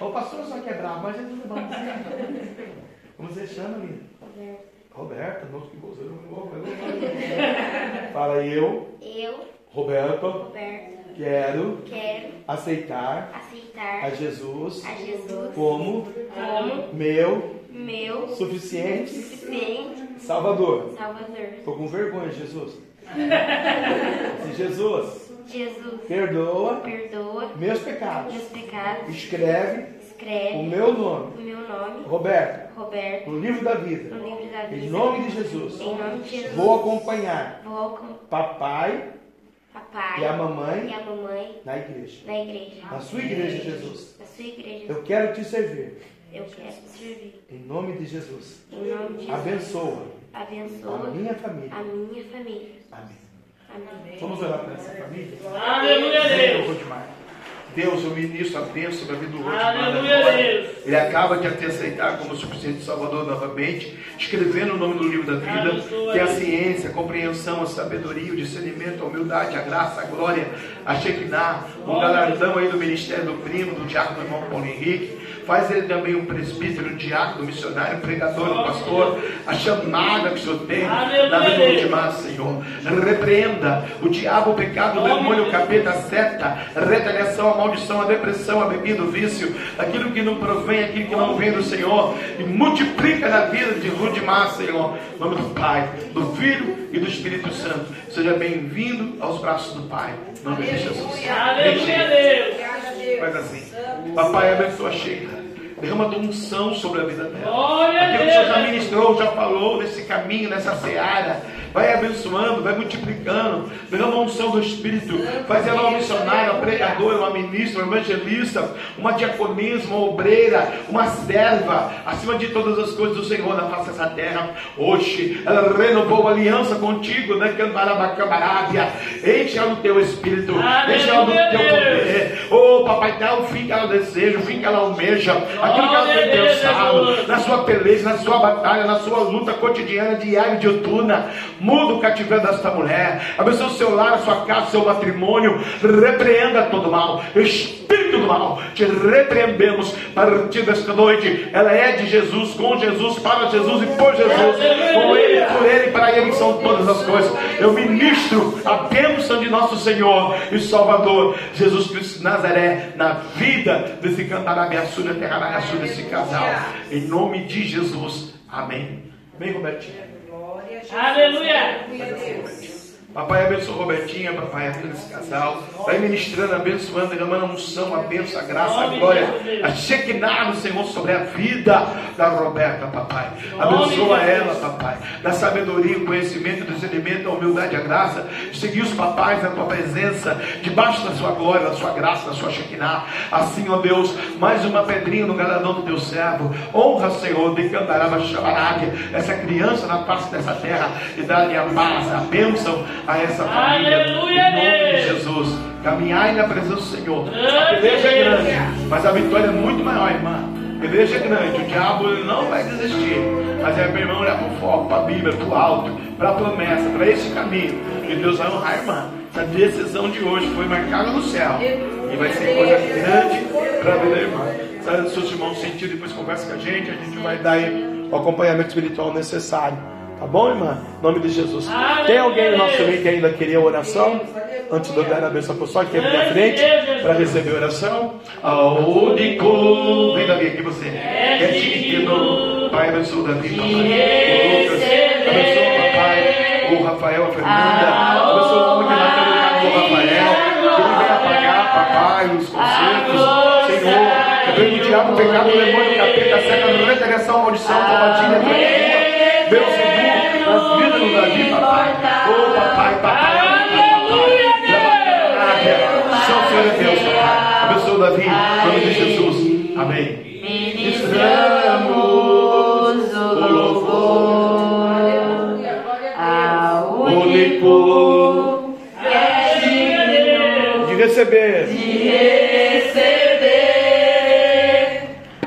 O pastor só que bravo, mas Jesus é bonzinho. Como você chama, linda? Roberta, nossa, que você não Fala eu, Eu, Roberto, Roberto, quero. Quero. Aceitar. Aceitar. A Jesus. A Jesus. Como? Como? Meu. Meu. Suficiente. Suficiente. Salvador. Salvador. Estou com vergonha, Jesus. Se Jesus Jesus, perdoa perdoa meus pecados, meus pecados, escreve o escreve meu nome, o meu nome, Roberto, Roberto, no livro da vida. no livro da vida. Em nome de Jesus, Em nome de Jesus. vou acompanhar Vou com papai papai e a e mamãe a mamãe na igreja. na igreja. Na sua igreja, Jesus. Na sua igreja. Eu quero te servir. Eu quero te servir. Em nome de Jesus. Em nome de Jesus. Abençoa Abençoa a minha família. a minha família. Amém. Amém. Vamos orar para essa família? Aleluia, Eu Deus. vou demais. Deus, eu ministro a bênção sobre a vida do Rô Aleluia. Ele acaba de te aceitar como suficiente Salvador novamente, escrevendo o nome do livro da vida, Abençoa, que é a ciência, a compreensão, a sabedoria, o discernimento, a humildade, a graça, a glória, a Shekinah, um galardão aí do ministério do primo, do diácono irmão Paulo Henrique. Faz ele também um presbítero, um diácono, um missionário, um pregador, um pastor. A chamada que o Senhor tem na vida Aleluia. Ultimar, Senhor. Repreenda o diabo, o pecado, o demônio, o capeta, a seta, a retaliação, a maldição, a depressão, a bebida, o vício, aquilo que não provém, aquilo que não vem do Senhor, e multiplica na vida de Rudimar, Senhor. Em nome do Pai, do Filho e do Espírito Santo. Seja bem-vindo aos braços do Pai. Em nome de Jesus. Aleluia, Deus. Faz assim. Papai, abençoa a Sheila. Derrama tua unção sobre a vida dela. Aquilo que o Senhor já ministrou, já falou nesse caminho, nessa seara. Vai abençoando, vai multiplicando. Derrama a unção do Espírito. Faz ela uma missionária, uma pregadora, uma ministra, uma evangelista, uma diaconisa, uma obreira, uma serva. Acima de todas as coisas do Senhor na face dessa terra. Hoje, ela renovou a aliança contigo, né? Cambarabacabarábia. Enche ela do teu Espírito. Enche ela do Aleluia, teu poder. Oh, papai, dá o fim que ela deseja, o fim que ela almeja, aquilo que ela tem pensado, na sua peleja, na sua batalha, na sua luta cotidiana, diária e diuturna. Muda o cativeiro desta mulher. Abençoe o seu lar, a sua casa, o seu matrimônio. Repreenda todo mal. Espírito do mal, te repreendemos a partir desta noite. Ela é de Jesus, com Jesus, para Jesus e por Jesus. Com Ele, por Ele e para Ele são todas as coisas. Eu ministro a bênção de nosso Senhor e Salvador, Jesus Cristo Nazaré, na vida desse cantarabiaçu, terrarabiaçu, desse casal. Em nome de Jesus. Amém. Vem, Robertinho. Aleluia. Papai abençoa Robertinha, papai abençoa esse casal. Vai ministrando, abençoando, derramando a unção, a bênção, a graça, a glória, a Shekinah do Senhor sobre a vida da Roberta, papai. Abençoa ela, papai. Da sabedoria, o conhecimento, o discernimento, a humildade, a graça. Seguir os papais na tua presença, debaixo da sua glória, da sua graça, da sua Shekinah. Assim, ó Deus, mais uma pedrinha no galardão do teu servo. Honra, Senhor, de Chabarábia, essa criança na face dessa terra e dá-lhe a paz, a bênção a essa família. Aleluia, em nome de. Jesus. Caminhar na presença do Senhor. A peleja é grande, mas a vitória é muito maior, irmã. A peleja é grande, o diabo não vai desistir. Mas é, meu irmão, olhar para o foco, para a Bíblia, para o alto, para a promessa, para esse caminho. E Deus vai honrar, irmã. Essa decisão de hoje foi marcada no céu. E vai ser coisa grande para a vida da irmã. Sabe dos seus irmãos sentir, depois conversa com a gente, a gente vai dar o acompanhamento espiritual necessário. Tá bom, irmã? Em nome de Jesus. Tem alguém no nosso meio que ainda queria oração? Antes de dar a bênção pessoal que aqui na frente para receber a oração. Aúdico. Vem Davi aqui você. É digno. Pai, abençoa Davi, papai. O. Abençoa o papai. O Rafael, a Fernanda. Abençoa o homem que nasceu no Pai, os concertos, Senhor. Repreende o diabo, o pecado, o demônio, o capeta, a seca, a regressão, a maldição, a combadilha, a Deus, nas vidas do Davi, papai. Ô, papai, papai. Só o Senhor é Deus, papai. Abençoa o Davi, em nome de Jesus. Amém. Ministramos o louvor ao único que é De receber. de receber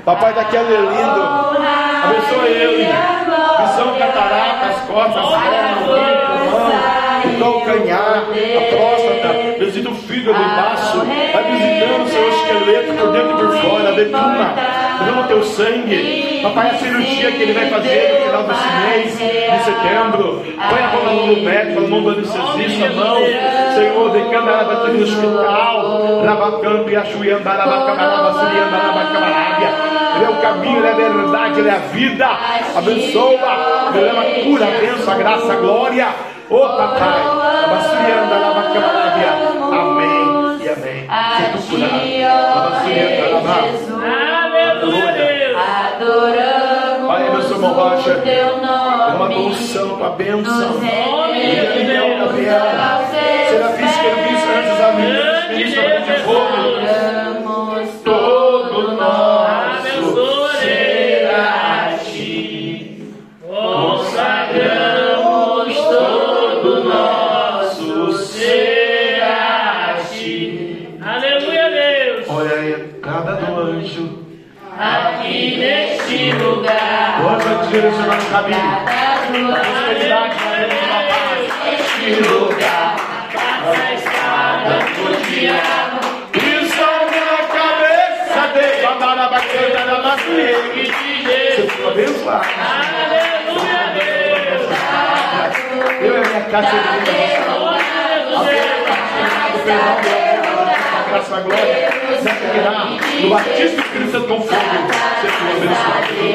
Papai daqui é lindo. Abençoa ele. Visão, catarata, as costas, as pernas, o rim, o pulmão, o calcanhar, a próstata, visita o fígado, o baço. Vai visitando o seu esqueleto por dentro e por fora. Derrama o teu sangue. Papai, a cirurgia que ele vai fazer no final desse mês, de setembro. Põe a mão na mão do médico, na mão do anestesista, a mão. Senhor, decanda ela vai no hospital. Rabacampi, achuianda, rabacamaraba, sirianda, rabacamarabia. Ele é o caminho, Ele é a verdade, Ele é a vida. Abençoa, Ele é a cura, a bênção, a graça, a glória. Ô papai, abasurianda, rabacamarabia. Amém e amém. Se tu curar, abasurianda, rabacamarabia. Aleluia. Adoramos Pai, abençoa o irmão Rocha. É uma condução, tua bênção. Gabriel, Gabriel. Serafins, querubins, anjos, amigos, ministros de fogo. Anjo vai te direcionar no caminho. Cada tua Prosperidade, neste lugar. Passa a espada O diabo Isso na cabeça dele. Bandara bacana na macia. Você ficou abençoado. Aleluia, Deus. Eu e a minha casa de graça e glória, servirá no batismo do Espírito Santo com fogo. Tu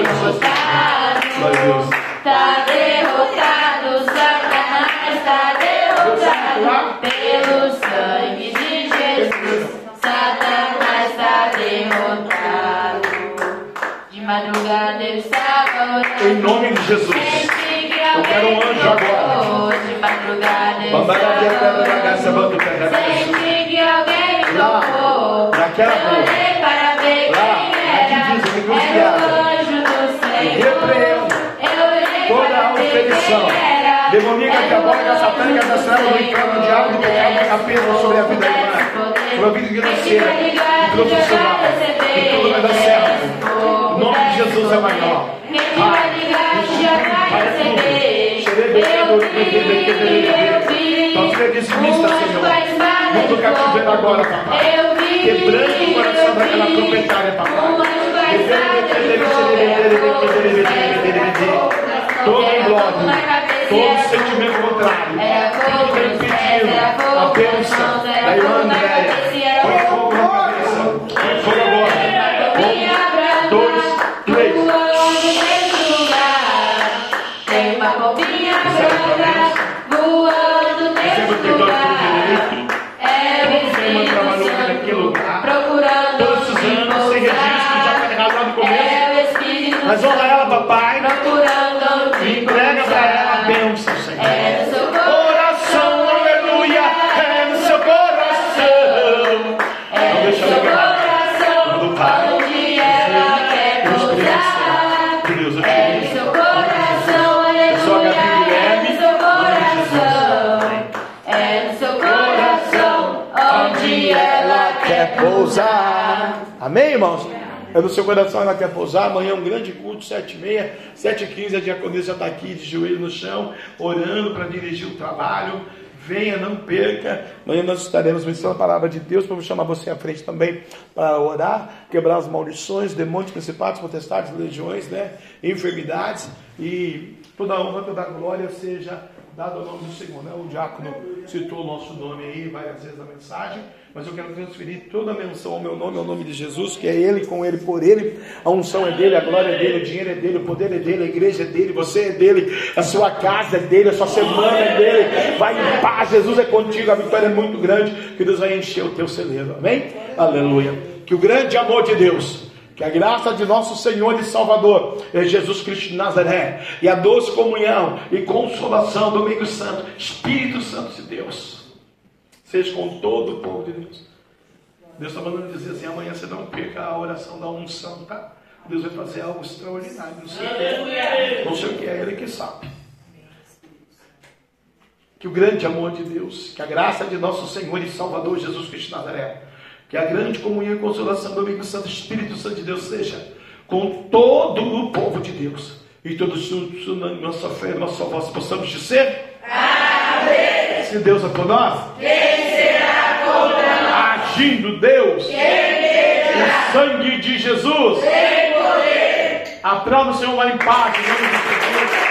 abençoado. Glória a Deus. Tá derrotado, Satanás tá derrotado pelo sangue de Jesus. Satanás tá derrotado. De madrugada eu estava Em orando. nome de Jesus. Eu quero um anjo agora. De madrugada eu da estava orando. Senti que alguém tocou. naquela Eu olhei para ver quem era. Era o anjo do Senhor. Ver ofereção quem era. demoníaca, diabólica, satânica, das trevas, do inferno, do diabo, do pecado, do capeta sobre a vida humana, sobre a vida financeira e profissional. E tudo vai dar certo. O nome de Jesus é maior. Receber. Eu vi, eu vi. É dizimista, Senhor. Muito cativeiro agora, papai. Eu vi, Quebrando o coração daquela proprietária, Um papai. Vai Todo glória, todo sentimento contrário, tudo impedindo a bênção da irmã Andréia. Põe fogo na cabeça, põe fogo agora. Um, dois, três. Tem uma pombinha branca voando nesse lugar. É o Espírito trabalhou naquele lugar. procurando esses anos, sem registro, já tá errado lá no começo. É o Espírito Mas honra ela, Amém, irmãos? É no seu coração ela quer pousar. Amanhã é um grande culto, 7 e meia, 7 e 15 A diaconisa está aqui de joelho no chão, orando para dirigir o trabalho. Venha, não perca. Amanhã nós estaremos ministrando a palavra de Deus. Vamos chamar você à frente também para orar, quebrar as maldições, demônios, principados, potestades, legiões, né? enfermidades. E toda honra, toda glória seja dada ao nome do Senhor. Né? O diácono citou o nosso nome aí várias vezes na mensagem, mas eu quero transferir toda a menção ao meu nome, ao nome de Jesus, que é Ele, com Ele, por Ele. A unção é dele, a glória é dele, o dinheiro é dele, o poder é dele, a igreja é dele, você é dele, a sua casa é dele, a sua semana é dele. Vai em paz, Jesus é contigo, a vitória é muito grande, que Deus vai encher o teu celeiro. Amém? Aleluia. Que o grande amor de Deus, que a graça de nosso Senhor e Salvador, é Jesus Cristo de Nazaré, e a doce comunhão e consolação do Domingo Santo, Espírito Santo de Deus, seja com todo o povo de Deus. Deus está mandando dizer assim: amanhã você não perca a oração da unção, tá? Deus vai fazer algo extraordinário. Não sei o que é, não sei o que é Ele que sabe. Que o grande amor de Deus, que a graça de nosso Senhor e Salvador Jesus Cristo de Nazaré, que a grande comunhão e consolação do amigo Santo Espírito Santo de Deus seja com todo o povo de Deus. E todos juntos, na nossa fé, na nossa voz, possamos dizer: Amém. Se Deus é por nós, nós? Agindo Deus, o sangue de Jesus, sem poder. Aprova o Senhor vai em paz, em nome de Jesus.